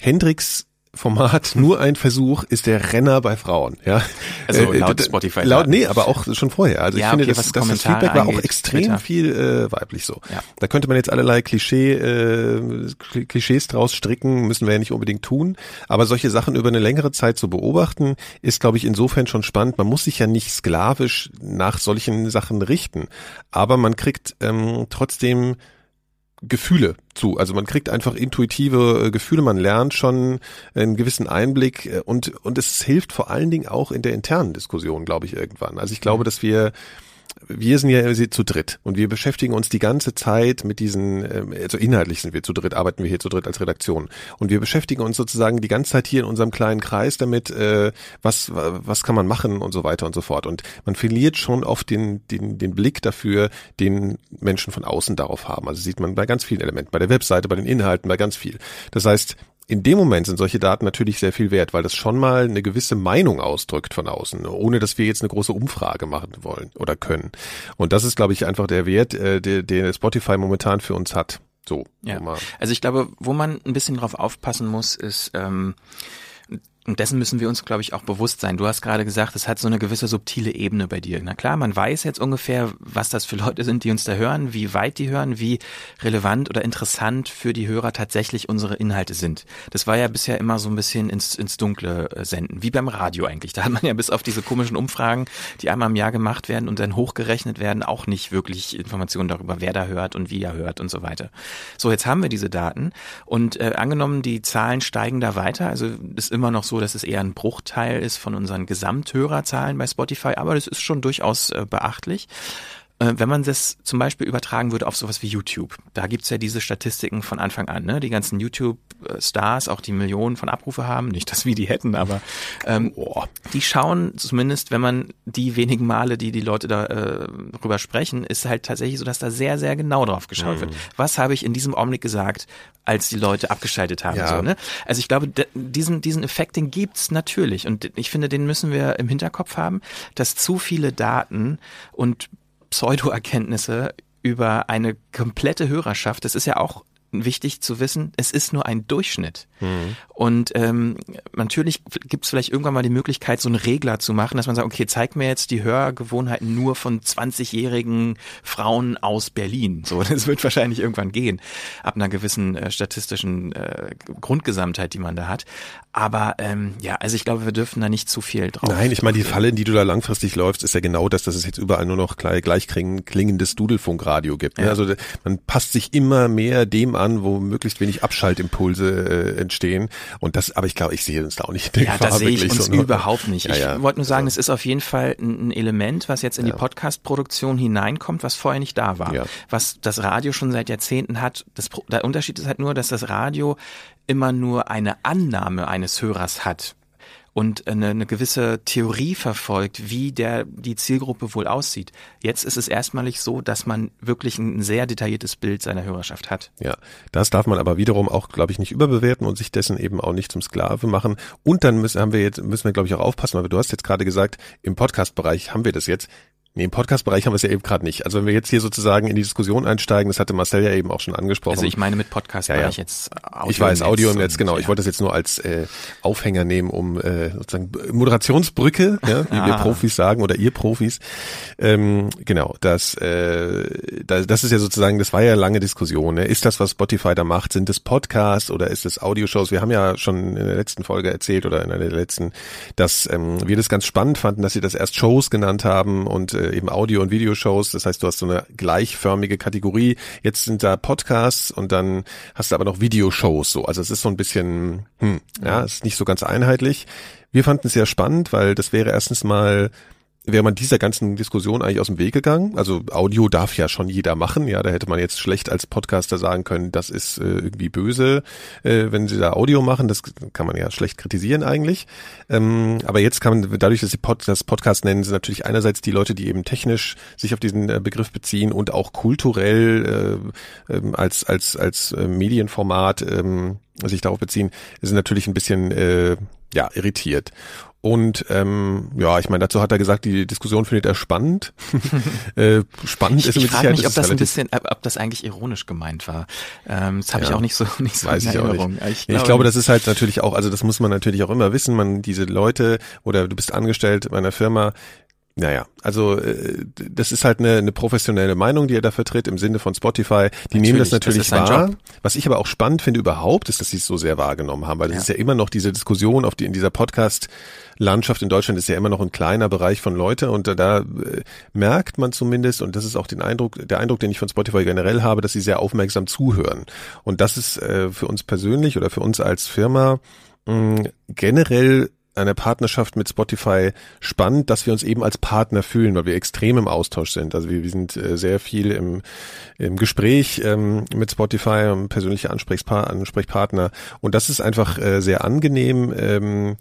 Hendrix Format nur ein Versuch ist der Renner bei Frauen. Ja, also äh, laut Spotify. Laut, nee, aber auch schon vorher. Also ich ja, finde, okay, das, das, das Feedback war auch extrem Twitter. viel äh, weiblich so. Ja. Da könnte man jetzt allerlei Klischee, äh, Klischees draus stricken, müssen wir ja nicht unbedingt tun. Aber solche Sachen über eine längere Zeit zu beobachten, ist, glaube ich, insofern schon spannend. Man muss sich ja nicht sklavisch nach solchen Sachen richten, aber man kriegt ähm, trotzdem Gefühle zu. Also man kriegt einfach intuitive äh, Gefühle, man lernt schon einen gewissen Einblick äh, und, und es hilft vor allen Dingen auch in der internen Diskussion, glaube ich, irgendwann. Also ich glaube, mhm. dass wir wir sind ja zu dritt und wir beschäftigen uns die ganze Zeit mit diesen, ähm, also inhaltlich sind wir zu dritt, arbeiten wir hier zu dritt als Redaktion und wir beschäftigen uns sozusagen die ganze Zeit hier in unserem kleinen Kreis damit, äh, was was kann man machen und so weiter und so fort und man verliert schon oft den den den Blick dafür, den Menschen von außen darauf haben. Also sieht man bei ganz vielen Elementen, bei der Webseite, bei den Inhalten, bei ganz viel. Das heißt, in dem Moment sind solche Daten natürlich sehr viel wert, weil das schon mal eine gewisse Meinung ausdrückt von außen, ohne dass wir jetzt eine große Umfrage machen wollen oder können. Und das ist, glaube ich, einfach der Wert, äh, der, der Spotify momentan für uns hat. So. Ja. Also ich glaube, wo man ein bisschen drauf aufpassen muss, ist ähm, und dessen müssen wir uns, glaube ich, auch bewusst sein. Du hast gerade gesagt, es hat so eine gewisse subtile Ebene bei dir. Na klar, man weiß jetzt ungefähr, was das für Leute sind, die uns da hören, wie weit die hören, wie relevant oder interessant für die Hörer tatsächlich unsere Inhalte sind. Das war ja bisher immer so ein bisschen ins, ins Dunkle äh, senden, wie beim Radio eigentlich. Da hat man ja bis auf diese komischen Umfragen, die einmal im Jahr gemacht werden und dann hochgerechnet werden, auch nicht wirklich Informationen darüber, wer da hört und wie er hört und so weiter. So, jetzt haben wir diese Daten und äh, angenommen, die Zahlen steigen da weiter, also ist immer noch so, dass es eher ein Bruchteil ist von unseren Gesamthörerzahlen bei Spotify, aber das ist schon durchaus äh, beachtlich. Äh, wenn man das zum Beispiel übertragen würde auf sowas wie YouTube, da gibt's ja diese Statistiken von Anfang an, ne? Die ganzen YouTube-Stars, auch die Millionen von Abrufe haben, nicht, dass wir die hätten, aber ähm, oh, die schauen zumindest, wenn man die wenigen Male, die die Leute darüber äh, sprechen, ist halt tatsächlich so, dass da sehr, sehr genau drauf geschaut mhm. wird. Was habe ich in diesem Augenblick gesagt, als die Leute abgeschaltet haben? Ja. So, ne? Also ich glaube, diesen, diesen Effekt, den gibt's natürlich und ich finde, den müssen wir im Hinterkopf haben, dass zu viele Daten und Pseudo-Erkenntnisse über eine komplette Hörerschaft. Das ist ja auch wichtig zu wissen, es ist nur ein Durchschnitt. Mhm. Und ähm, natürlich gibt es vielleicht irgendwann mal die Möglichkeit, so einen Regler zu machen, dass man sagt, okay, zeig mir jetzt die Hörgewohnheiten nur von 20-jährigen Frauen aus Berlin. So, das wird wahrscheinlich irgendwann gehen, ab einer gewissen äh, statistischen äh, Grundgesamtheit, die man da hat. Aber ähm, ja, also ich glaube, wir dürfen da nicht zu viel drauf. Nein, ich meine, die Falle, in die du da langfristig läufst, ist ja genau das, dass es jetzt überall nur noch gleich, gleich klingendes Dudelfunkradio gibt. Ne? Ja. Also man passt sich immer mehr dem an, wo möglichst wenig Abschaltimpulse äh, entstehen. Und das, aber ich glaube, ich sehe uns da auch nicht. Ja, da sehe ich uns so, ne? überhaupt nicht. Ja, ich ja. wollte nur sagen, es ist auf jeden Fall ein, ein Element, was jetzt in die Podcast-Produktion hineinkommt, was vorher nicht da war. Was das Radio schon seit Jahrzehnten hat. Das, der Unterschied ist halt nur, dass das Radio immer nur eine Annahme eines Hörers hat und eine, eine gewisse Theorie verfolgt, wie der die Zielgruppe wohl aussieht. Jetzt ist es erstmalig so, dass man wirklich ein sehr detailliertes Bild seiner Hörerschaft hat. Ja, das darf man aber wiederum auch, glaube ich, nicht überbewerten und sich dessen eben auch nicht zum Sklave machen. Und dann müssen haben wir jetzt müssen wir glaube ich auch aufpassen, weil du hast jetzt gerade gesagt, im Podcast-Bereich haben wir das jetzt. Nee, im Podcast-Bereich haben wir es ja eben gerade nicht. Also wenn wir jetzt hier sozusagen in die Diskussion einsteigen, das hatte Marcel ja eben auch schon angesprochen. Also ich meine mit Podcast-Bereich ja, ja. jetzt Audio Ich weiß, Audio im Netz, genau. Ja. Ich wollte das jetzt nur als äh, Aufhänger nehmen, um äh, sozusagen Moderationsbrücke, ja, wie ah. wir Profis sagen, oder ihr Profis. Ähm, genau, das, äh, das, das ist ja sozusagen, das war ja lange Diskussion. Ne? Ist das, was Spotify da macht, sind es Podcasts oder ist es Audioshows? Wir haben ja schon in der letzten Folge erzählt oder in einer der letzten, dass ähm, wir das ganz spannend fanden, dass sie das erst Shows genannt haben und äh, eben Audio- und Videoshows. Das heißt, du hast so eine gleichförmige Kategorie. Jetzt sind da Podcasts und dann hast du aber noch Videoshows. So, also es ist so ein bisschen, hm, ja, es ist nicht so ganz einheitlich. Wir fanden es sehr spannend, weil das wäre erstens mal wäre man dieser ganzen Diskussion eigentlich aus dem Weg gegangen. Also Audio darf ja schon jeder machen. Ja, da hätte man jetzt schlecht als Podcaster sagen können, das ist äh, irgendwie böse, äh, wenn sie da Audio machen. Das kann man ja schlecht kritisieren eigentlich. Ähm, aber jetzt kann man, dadurch, dass sie Pod, das Podcast nennen, sind natürlich einerseits die Leute, die eben technisch sich auf diesen äh, Begriff beziehen und auch kulturell äh, äh, als als als äh, Medienformat äh, sich darauf beziehen, sind natürlich ein bisschen äh, ja irritiert. Und ähm, ja, ich meine, dazu hat er gesagt, die Diskussion findet er spannend. äh, spannend ich, ist mit ich Sicherheit. Mich, ob das ein bisschen, ob das eigentlich ironisch gemeint war. Ähm, das habe ja, ich auch nicht so nicht so weiß in Erinnerung. Ich, auch nicht. ich, glaube, ich glaube, das ist halt natürlich auch, also das muss man natürlich auch immer wissen. Man diese Leute oder du bist angestellt bei einer Firma, naja, also äh, das ist halt eine, eine professionelle Meinung, die er da vertritt im Sinne von Spotify. Die natürlich, nehmen das natürlich das wahr. Job. Was ich aber auch spannend finde überhaupt, ist, dass sie es so sehr wahrgenommen haben, weil das ja. ist ja immer noch diese Diskussion auf die in dieser Podcast Landschaft in Deutschland ist ja immer noch ein kleiner Bereich von Leute und da, da äh, merkt man zumindest und das ist auch den Eindruck, der Eindruck, den ich von Spotify generell habe, dass sie sehr aufmerksam zuhören und das ist äh, für uns persönlich oder für uns als Firma mh, generell einer Partnerschaft mit Spotify spannend, dass wir uns eben als Partner fühlen, weil wir extrem im Austausch sind. Also wir, wir sind äh, sehr viel im, im Gespräch ähm, mit Spotify, um persönliche Ansprechpartner. Und das ist einfach äh, sehr angenehm. Ähm,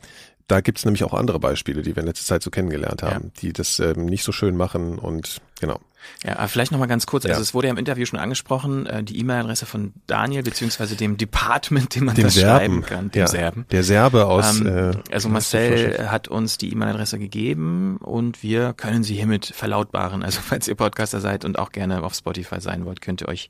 da gibt's nämlich auch andere Beispiele, die wir in letzter Zeit so kennengelernt haben, ja. die das ähm, nicht so schön machen und genau. Ja, vielleicht nochmal ganz kurz. Also ja. es wurde ja im Interview schon angesprochen, äh, die E-Mail-Adresse von Daniel beziehungsweise dem Department, dem man dem das Serben. schreiben kann, dem ja. Serben. Der Serbe aus. Ähm, äh, also Marcel hat uns die E-Mail-Adresse gegeben und wir können sie hiermit verlautbaren. Also falls ihr Podcaster seid und auch gerne auf Spotify sein wollt, könnt ihr euch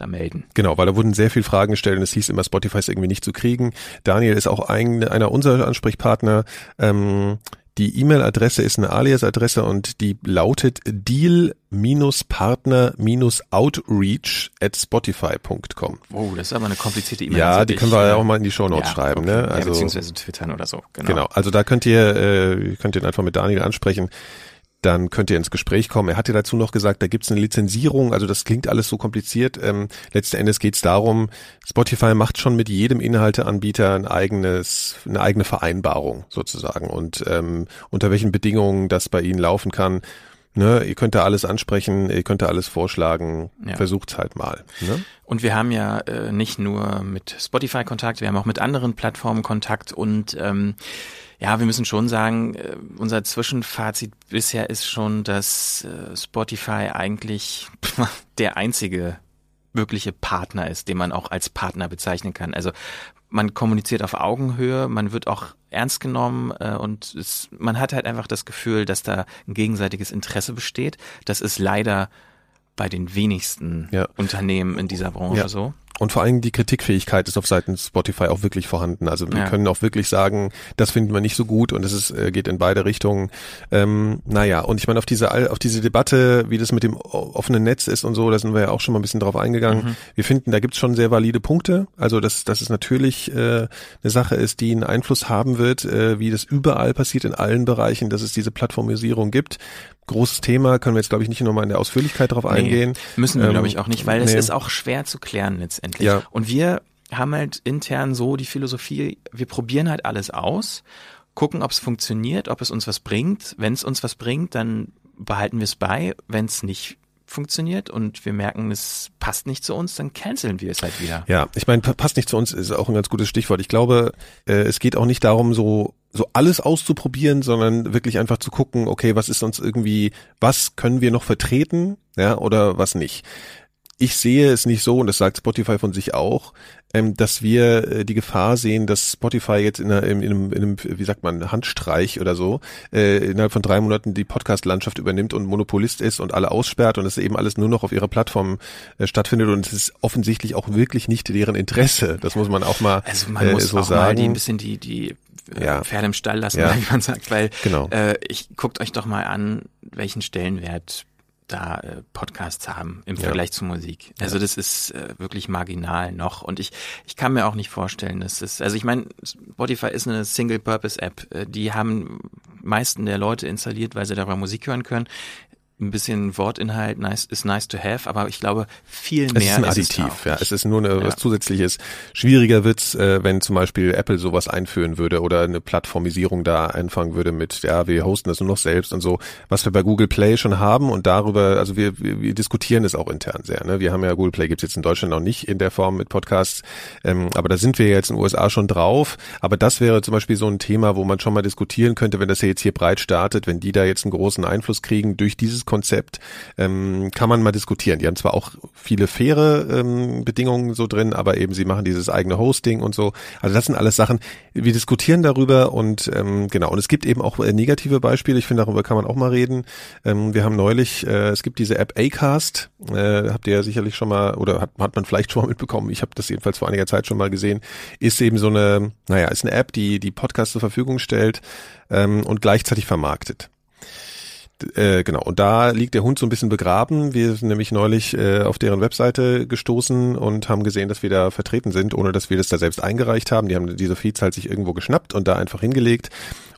da melden. Genau, weil da wurden sehr viele Fragen gestellt und es hieß immer, Spotify ist irgendwie nicht zu kriegen. Daniel ist auch ein, einer unserer Ansprechpartner. Ähm, die E-Mail-Adresse ist eine Alias-Adresse und die lautet deal-partner-outreach at spotify.com. Oh, das ist aber eine komplizierte E-Mail. Ja, die können wir ja auch mal in die Show Notes ja, schreiben. Okay. Ne? Also, ja, beziehungsweise twittern oder so. Genau. genau. Also da könnt ihr, äh, könnt ihr einfach mit Daniel ansprechen dann könnt ihr ins Gespräch kommen. Er hat ja dazu noch gesagt, da gibt's eine Lizenzierung, also das klingt alles so kompliziert. Ähm, letzten Endes geht's darum, Spotify macht schon mit jedem Inhalteanbieter ein eigenes, eine eigene Vereinbarung sozusagen und ähm, unter welchen Bedingungen das bei ihnen laufen kann. Ne, ihr könnt da alles ansprechen, ihr könnt da alles vorschlagen, ja. versucht's halt mal. Ne? Und wir haben ja äh, nicht nur mit Spotify Kontakt, wir haben auch mit anderen Plattformen Kontakt und ähm, ja, wir müssen schon sagen, äh, unser Zwischenfazit bisher ist schon, dass äh, Spotify eigentlich der einzige wirkliche Partner ist, den man auch als Partner bezeichnen kann. Also man kommuniziert auf Augenhöhe, man wird auch ernst genommen äh, und es, man hat halt einfach das Gefühl, dass da ein gegenseitiges Interesse besteht. Das ist leider bei den wenigsten ja. Unternehmen in dieser Branche ja. so. Und vor allem die Kritikfähigkeit ist auf Seiten Spotify auch wirklich vorhanden. Also wir ja. können auch wirklich sagen, das finden wir nicht so gut und es ist, äh, geht in beide Richtungen. Ähm, naja, und ich meine, auf diese, auf diese Debatte, wie das mit dem offenen Netz ist und so, da sind wir ja auch schon mal ein bisschen drauf eingegangen. Mhm. Wir finden, da gibt's schon sehr valide Punkte. Also dass, dass es natürlich äh, eine Sache ist, die einen Einfluss haben wird, äh, wie das überall passiert in allen Bereichen, dass es diese Plattformisierung gibt großes Thema, können wir jetzt glaube ich nicht nochmal in der Ausführlichkeit drauf nee, eingehen. Müssen wir ähm, glaube ich auch nicht, weil nee. es ist auch schwer zu klären letztendlich. Ja. Und wir haben halt intern so die Philosophie, wir probieren halt alles aus, gucken, ob es funktioniert, ob es uns was bringt. Wenn es uns was bringt, dann behalten wir es bei. Wenn es nicht funktioniert und wir merken, es passt nicht zu uns, dann canceln wir es halt wieder. Ja, ich meine, passt nicht zu uns ist auch ein ganz gutes Stichwort. Ich glaube, äh, es geht auch nicht darum, so so alles auszuprobieren, sondern wirklich einfach zu gucken, okay, was ist uns irgendwie, was können wir noch vertreten, ja, oder was nicht ich sehe es nicht so, und das sagt Spotify von sich auch, ähm, dass wir äh, die Gefahr sehen, dass Spotify jetzt in, einer, in, einem, in einem, wie sagt man, Handstreich oder so, äh, innerhalb von drei Monaten die Podcast-Landschaft übernimmt und Monopolist ist und alle aussperrt und es eben alles nur noch auf ihrer Plattform äh, stattfindet und es ist offensichtlich auch wirklich nicht deren Interesse. Das muss man auch mal also man äh, muss so auch sagen. Mal die ein bisschen die, die ja. Pferde im Stall lassen, ja. wie man sagt, weil genau. äh, ich guckt euch doch mal an, welchen Stellenwert da äh, Podcasts haben im ja. Vergleich zu Musik. Also ja. das ist äh, wirklich marginal noch und ich ich kann mir auch nicht vorstellen, dass es also ich meine Spotify ist eine Single Purpose App, äh, die haben meisten der Leute installiert, weil sie darüber Musik hören können ein bisschen Wortinhalt nice, ist nice to have, aber ich glaube viel mehr es ist ein Additiv. Ist es ja, es ist nur eine, ja. was zusätzliches. Schwieriger wird's, äh, wenn zum Beispiel Apple sowas einführen würde oder eine Plattformisierung da einfangen würde mit, ja, wir hosten das nur noch selbst und so, was wir bei Google Play schon haben und darüber, also wir, wir, wir diskutieren es auch intern sehr. Ne? Wir haben ja Google Play gibt's jetzt in Deutschland noch nicht in der Form mit Podcasts, ähm, aber da sind wir jetzt in den USA schon drauf. Aber das wäre zum Beispiel so ein Thema, wo man schon mal diskutieren könnte, wenn das ja jetzt hier breit startet, wenn die da jetzt einen großen Einfluss kriegen durch dieses Konzept, ähm, kann man mal diskutieren. Die haben zwar auch viele faire ähm, Bedingungen so drin, aber eben sie machen dieses eigene Hosting und so. Also das sind alles Sachen, wir diskutieren darüber und ähm, genau. Und es gibt eben auch äh, negative Beispiele. Ich finde, darüber kann man auch mal reden. Ähm, wir haben neulich, äh, es gibt diese App Acast, äh, habt ihr ja sicherlich schon mal oder hat, hat man vielleicht schon mal mitbekommen. Ich habe das jedenfalls vor einiger Zeit schon mal gesehen. Ist eben so eine, naja, ist eine App, die die Podcasts zur Verfügung stellt ähm, und gleichzeitig vermarktet. Äh, genau, und da liegt der Hund so ein bisschen begraben. Wir sind nämlich neulich äh, auf deren Webseite gestoßen und haben gesehen, dass wir da vertreten sind, ohne dass wir das da selbst eingereicht haben. Die haben diese Feeds halt sich irgendwo geschnappt und da einfach hingelegt.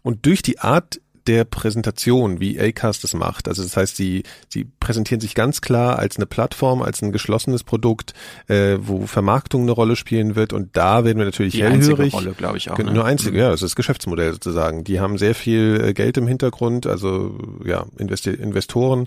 Und durch die Art der Präsentation, wie Acast es macht. Also das heißt, sie, sie präsentieren sich ganz klar als eine Plattform, als ein geschlossenes Produkt, äh, wo Vermarktung eine Rolle spielen wird und da werden wir natürlich Die hellhörig. einzige Rolle, glaube ich auch. Ne? Nur einzige, mhm. ja, das ist das Geschäftsmodell sozusagen. Die haben sehr viel äh, Geld im Hintergrund, also ja, Investi Investoren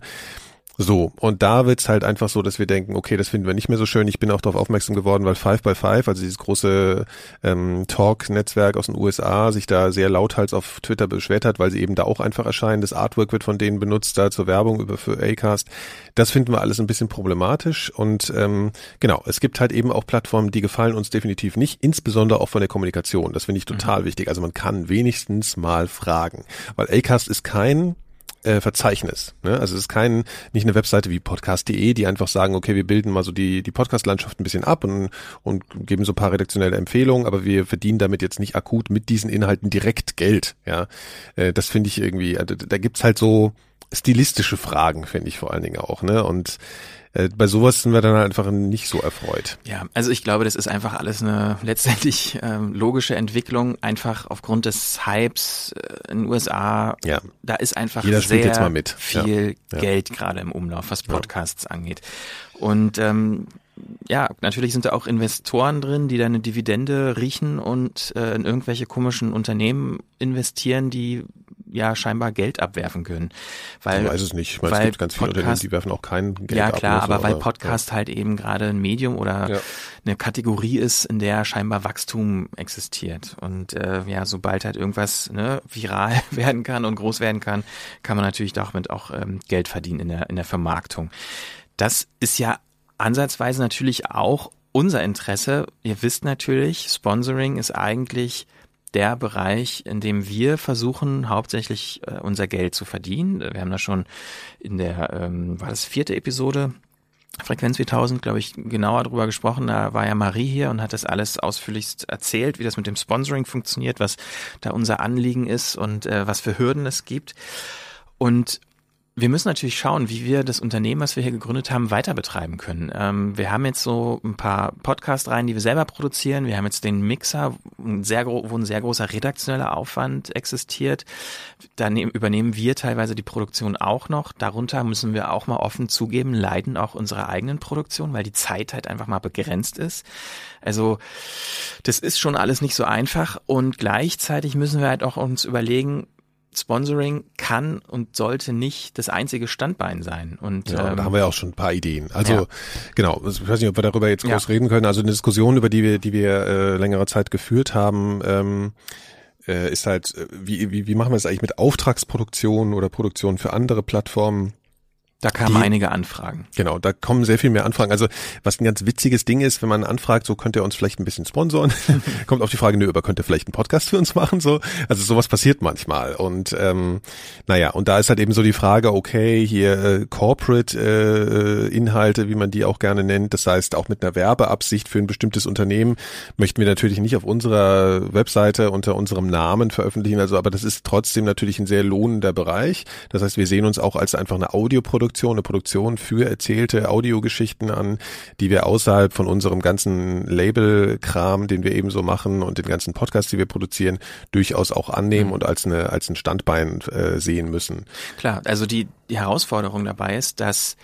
so, und da wird's halt einfach so, dass wir denken, okay, das finden wir nicht mehr so schön. Ich bin auch darauf aufmerksam geworden, weil Five by Five, also dieses große ähm, Talk-Netzwerk aus den USA, sich da sehr lauthals auf Twitter beschwert hat, weil sie eben da auch einfach erscheinen. Das Artwork wird von denen benutzt, da zur Werbung über für Acast. Das finden wir alles ein bisschen problematisch. Und ähm, genau, es gibt halt eben auch Plattformen, die gefallen uns definitiv nicht, insbesondere auch von der Kommunikation. Das finde ich total mhm. wichtig. Also man kann wenigstens mal fragen. Weil Acast ist kein äh, Verzeichnis. Ne? Also es ist kein nicht eine Webseite wie podcast.de, die einfach sagen, okay, wir bilden mal so die die Podcast-Landschaft ein bisschen ab und und geben so ein paar redaktionelle Empfehlungen, aber wir verdienen damit jetzt nicht akut mit diesen Inhalten direkt Geld. Ja, äh, das finde ich irgendwie. Also, da gibt's halt so stilistische Fragen, finde ich vor allen Dingen auch. Ne? Und äh, bei sowas sind wir dann halt einfach nicht so erfreut. Ja, also ich glaube, das ist einfach alles eine letztendlich ähm, logische Entwicklung, einfach aufgrund des Hypes äh, in den USA. Ja. Da ist einfach Jeder sehr viel ja. Geld gerade im Umlauf, was Podcasts angeht. Und ähm, ja, natürlich sind da auch Investoren drin, die da eine Dividende riechen und äh, in irgendwelche komischen Unternehmen investieren, die ja scheinbar Geld abwerfen können. Weil, ich weiß es nicht. Ich meine, es gibt ganz viele Podcast, Unternehmen, die werfen auch kein Geld ja, ab. Ja klar, so, aber weil Podcast ja. halt eben gerade ein Medium oder ja. eine Kategorie ist, in der scheinbar Wachstum existiert. Und äh, ja, sobald halt irgendwas ne, viral werden kann und groß werden kann, kann man natürlich damit auch ähm, Geld verdienen in der, in der Vermarktung. Das ist ja ansatzweise natürlich auch unser Interesse. Ihr wisst natürlich, Sponsoring ist eigentlich der Bereich, in dem wir versuchen, hauptsächlich äh, unser Geld zu verdienen. Wir haben da schon in der, ähm, war das vierte Episode, Frequenz 4000, glaube ich, genauer drüber gesprochen. Da war ja Marie hier und hat das alles ausführlichst erzählt, wie das mit dem Sponsoring funktioniert, was da unser Anliegen ist und äh, was für Hürden es gibt. Und wir müssen natürlich schauen, wie wir das Unternehmen, was wir hier gegründet haben, weiter betreiben können. Ähm, wir haben jetzt so ein paar Podcast-Reihen, die wir selber produzieren. Wir haben jetzt den Mixer, ein sehr, wo ein sehr großer redaktioneller Aufwand existiert. Dann übernehmen wir teilweise die Produktion auch noch. Darunter müssen wir auch mal offen zugeben, leiden auch unsere eigenen Produktion, weil die Zeit halt einfach mal begrenzt ist. Also das ist schon alles nicht so einfach und gleichzeitig müssen wir halt auch uns überlegen, Sponsoring kann und sollte nicht das einzige Standbein sein. Und ja, ähm, da haben wir ja auch schon ein paar Ideen. Also ja. genau, ich weiß nicht, ob wir darüber jetzt groß ja. reden können. Also eine Diskussion, über die wir, die wir äh, längere Zeit geführt haben, ähm, äh, ist halt, äh, wie, wie, wie machen wir es eigentlich mit Auftragsproduktion oder Produktion für andere Plattformen? Da kamen die, einige Anfragen. Genau, da kommen sehr viel mehr Anfragen. Also was ein ganz witziges Ding ist, wenn man anfragt, so könnt ihr uns vielleicht ein bisschen sponsoren, kommt auf die Frage, nö, aber könnt ihr vielleicht einen Podcast für uns machen? So, also sowas passiert manchmal. Und ähm, naja, und da ist halt eben so die Frage, okay, hier äh, Corporate äh, Inhalte, wie man die auch gerne nennt, das heißt auch mit einer Werbeabsicht für ein bestimmtes Unternehmen, möchten wir natürlich nicht auf unserer Webseite unter unserem Namen veröffentlichen. Also, aber das ist trotzdem natürlich ein sehr lohnender Bereich. Das heißt, wir sehen uns auch als einfach eine Audioproduktion Produktion, eine Produktion für erzählte Audiogeschichten an, die wir außerhalb von unserem ganzen Label-Kram, den wir eben so machen und den ganzen Podcasts, die wir produzieren, durchaus auch annehmen mhm. und als eine als ein Standbein äh, sehen müssen. Klar, also die, die Herausforderung dabei ist, dass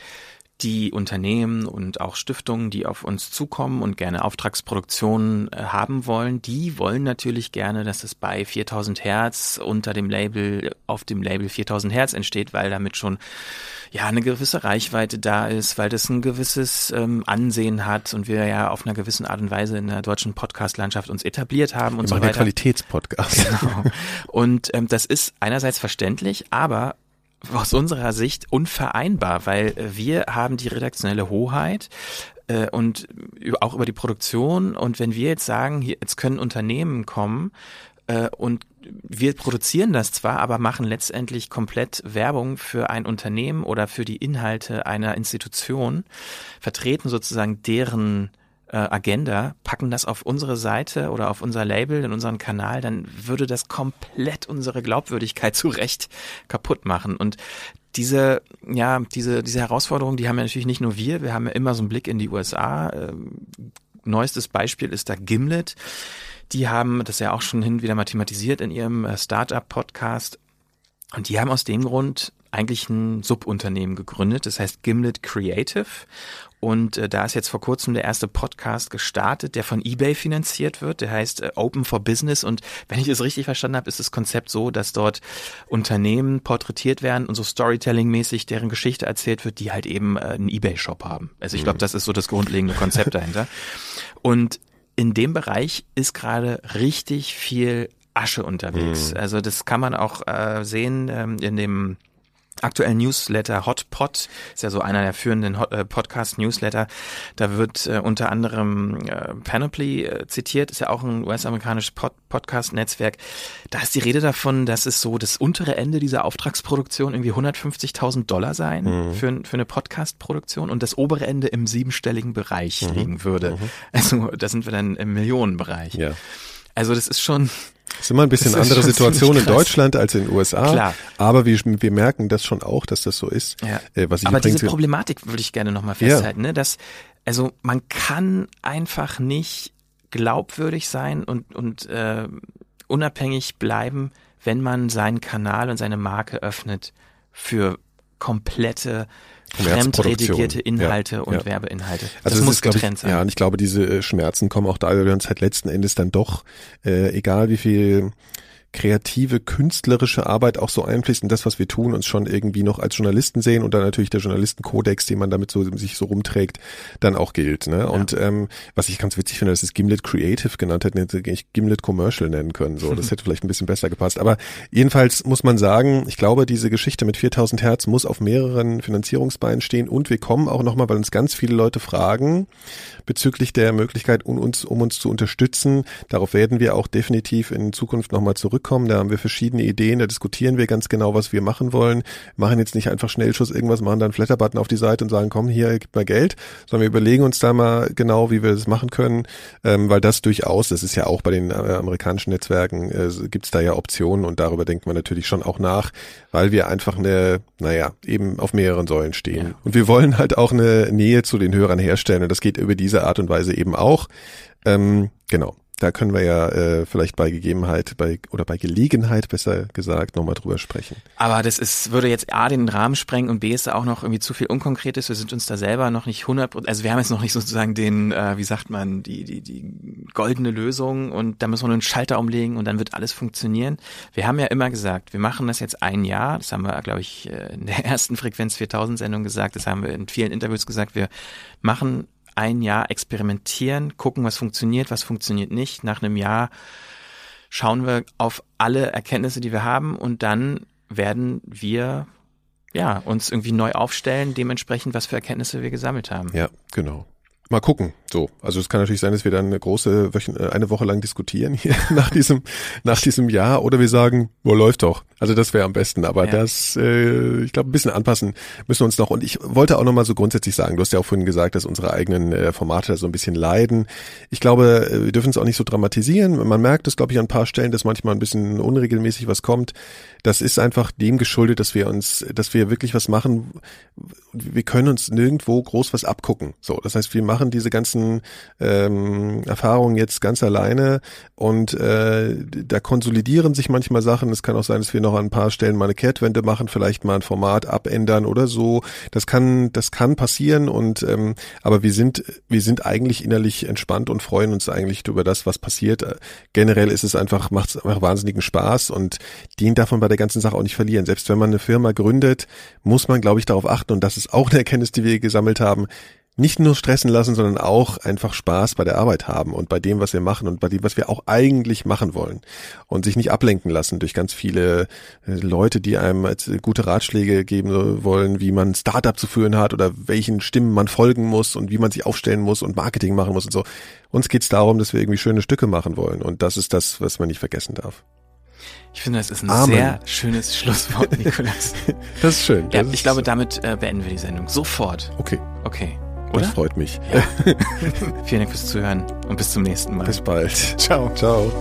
die Unternehmen und auch Stiftungen, die auf uns zukommen und gerne Auftragsproduktionen äh, haben wollen, die wollen natürlich gerne, dass es bei 4000 Hertz unter dem Label, auf dem Label 4000 Hertz entsteht, weil damit schon ja eine gewisse Reichweite da ist, weil das ein gewisses ähm, Ansehen hat und wir ja auf einer gewissen Art und Weise in der deutschen Podcast-Landschaft uns etabliert haben und so weiter. Qualitätspodcast. Genau. Und ähm, das ist einerseits verständlich, aber aus unserer Sicht unvereinbar, weil wir haben die redaktionelle Hoheit äh, und auch über die Produktion. Und wenn wir jetzt sagen, jetzt können Unternehmen kommen äh, und wir produzieren das zwar, aber machen letztendlich komplett Werbung für ein Unternehmen oder für die Inhalte einer Institution, vertreten sozusagen deren äh, Agenda, packen das auf unsere Seite oder auf unser Label, in unseren Kanal, dann würde das komplett unsere Glaubwürdigkeit zu Recht kaputt machen. Und diese, ja, diese, diese Herausforderung, die haben ja natürlich nicht nur wir, wir haben ja immer so einen Blick in die USA. Ähm, neuestes Beispiel ist da Gimlet. Die haben das ja auch schon hin wieder mathematisiert in ihrem äh, Startup-Podcast. Und die haben aus dem Grund eigentlich ein Subunternehmen gegründet, das heißt Gimlet Creative. Und äh, da ist jetzt vor kurzem der erste Podcast gestartet, der von eBay finanziert wird. Der heißt äh, Open for Business. Und wenn ich es richtig verstanden habe, ist das Konzept so, dass dort Unternehmen porträtiert werden und so Storytelling-mäßig deren Geschichte erzählt wird, die halt eben äh, einen eBay-Shop haben. Also ich glaube, mhm. das ist so das grundlegende Konzept dahinter. Und in dem Bereich ist gerade richtig viel Asche unterwegs. Mhm. Also das kann man auch äh, sehen ähm, in dem aktuellen Newsletter Hotpot, ist ja so einer der führenden äh, Podcast-Newsletter. Da wird äh, unter anderem äh, Panoply äh, zitiert, ist ja auch ein US-amerikanisches Pod Podcast-Netzwerk. Da ist die Rede davon, dass es so das untere Ende dieser Auftragsproduktion irgendwie 150.000 Dollar sein mhm. für, für eine Podcast-Produktion und das obere Ende im siebenstelligen Bereich mhm. liegen würde. Mhm. Also da sind wir dann im Millionenbereich. Ja. Also das ist schon das ist immer ein bisschen andere Situation in Deutschland als in den USA. Klar. Aber wir, wir merken das schon auch, dass das so ist. Ja. Äh, was ich aber diese Problematik würde ich gerne nochmal festhalten, ja. ne? dass, also man kann einfach nicht glaubwürdig sein und, und äh, unabhängig bleiben, wenn man seinen Kanal und seine Marke öffnet für komplette fremdredigierte Inhalte ja, und ja. Werbeinhalte. Das also muss ist, getrennt ich, sein. Ja, und ich glaube, diese äh, Schmerzen kommen auch da, weil wir uns halt letzten Endes dann doch, äh, egal wie viel kreative, künstlerische Arbeit auch so einfließt in das, was wir tun, uns schon irgendwie noch als Journalisten sehen und dann natürlich der Journalistenkodex, den man damit so sich so rumträgt, dann auch gilt. Ne? Ja. Und ähm, was ich ganz witzig finde, dass es Gimlet Creative genannt hätten, hätte ich Gimlet Commercial nennen können. So, das hätte vielleicht ein bisschen besser gepasst. Aber jedenfalls muss man sagen, ich glaube, diese Geschichte mit 4000 Hertz muss auf mehreren Finanzierungsbeinen stehen und wir kommen auch nochmal, weil uns ganz viele Leute fragen bezüglich der Möglichkeit, um uns, um uns zu unterstützen. Darauf werden wir auch definitiv in Zukunft nochmal zurück zurückkommen. Da haben wir verschiedene Ideen, da diskutieren wir ganz genau, was wir machen wollen. Machen jetzt nicht einfach Schnellschuss irgendwas, machen dann Flatterbutton auf die Seite und sagen, komm, hier, gib mal Geld, sondern wir überlegen uns da mal genau, wie wir das machen können, ähm, weil das durchaus, das ist ja auch bei den äh, amerikanischen Netzwerken, äh, gibt es da ja Optionen und darüber denkt man natürlich schon auch nach, weil wir einfach eine, naja, eben auf mehreren Säulen stehen. Ja. Und wir wollen halt auch eine Nähe zu den Hörern herstellen und das geht über diese Art und Weise eben auch. Ähm, genau. Da können wir ja äh, vielleicht bei Gegebenheit bei oder bei Gelegenheit besser gesagt nochmal drüber sprechen. Aber das ist würde jetzt a den Rahmen sprengen und b ist da auch noch irgendwie zu viel Unkonkretes. Wir sind uns da selber noch nicht 100 also wir haben jetzt noch nicht sozusagen den äh, wie sagt man die die die goldene Lösung und da müssen wir nur einen Schalter umlegen und dann wird alles funktionieren. Wir haben ja immer gesagt, wir machen das jetzt ein Jahr. Das haben wir glaube ich äh, in der ersten Frequenz 4000 Sendung gesagt. Das haben wir in vielen Interviews gesagt. Wir machen ein Jahr experimentieren, gucken, was funktioniert, was funktioniert nicht. Nach einem Jahr schauen wir auf alle Erkenntnisse, die wir haben und dann werden wir ja uns irgendwie neu aufstellen, dementsprechend, was für Erkenntnisse wir gesammelt haben. Ja, genau. Mal gucken. So, also es kann natürlich sein, dass wir dann eine große äh, eine Woche lang diskutieren hier nach diesem nach diesem Jahr oder wir sagen, wo läuft doch. Also das wäre am besten. Aber ja. das, äh, ich glaube, ein bisschen anpassen müssen wir uns noch. Und ich wollte auch noch mal so grundsätzlich sagen, du hast ja auch vorhin gesagt, dass unsere eigenen äh, Formate so ein bisschen leiden. Ich glaube, äh, wir dürfen es auch nicht so dramatisieren. Man merkt es, glaube ich, an ein paar Stellen, dass manchmal ein bisschen unregelmäßig was kommt. Das ist einfach dem geschuldet, dass wir uns, dass wir wirklich was machen. Wir können uns nirgendwo groß was abgucken. So, das heißt, wir machen diese ganzen ähm, Erfahrungen jetzt ganz alleine und äh, da konsolidieren sich manchmal Sachen. Es kann auch sein, dass wir noch an ein paar Stellen mal eine Kehrtwende machen, vielleicht mal ein Format abändern oder so. Das kann, das kann passieren und ähm, aber wir sind, wir sind eigentlich innerlich entspannt und freuen uns eigentlich über das, was passiert. Generell ist es einfach, macht es einfach wahnsinnigen Spaß und dient davon bei der ganzen Sache auch nicht verlieren. Selbst wenn man eine Firma gründet, muss man, glaube ich, darauf achten, und das ist auch eine Erkenntnis, die wir gesammelt haben, nicht nur stressen lassen, sondern auch einfach Spaß bei der Arbeit haben und bei dem, was wir machen und bei dem, was wir auch eigentlich machen wollen. Und sich nicht ablenken lassen durch ganz viele äh, Leute, die einem gute Ratschläge geben wollen, wie man Startup zu führen hat oder welchen Stimmen man folgen muss und wie man sich aufstellen muss und Marketing machen muss und so. Uns geht es darum, dass wir irgendwie schöne Stücke machen wollen. Und das ist das, was man nicht vergessen darf. Ich finde, das ist ein Amen. sehr schönes Schlusswort, Nikolas. das ist schön. Das ja, ich glaube, damit äh, beenden wir die Sendung. Sofort. Okay. Okay. Oder? Das freut mich. Ja. Vielen Dank fürs Zuhören und bis zum nächsten Mal. Bis bald. Ciao. Ciao.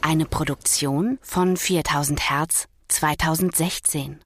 Eine Produktion von 4000 Hertz 2016.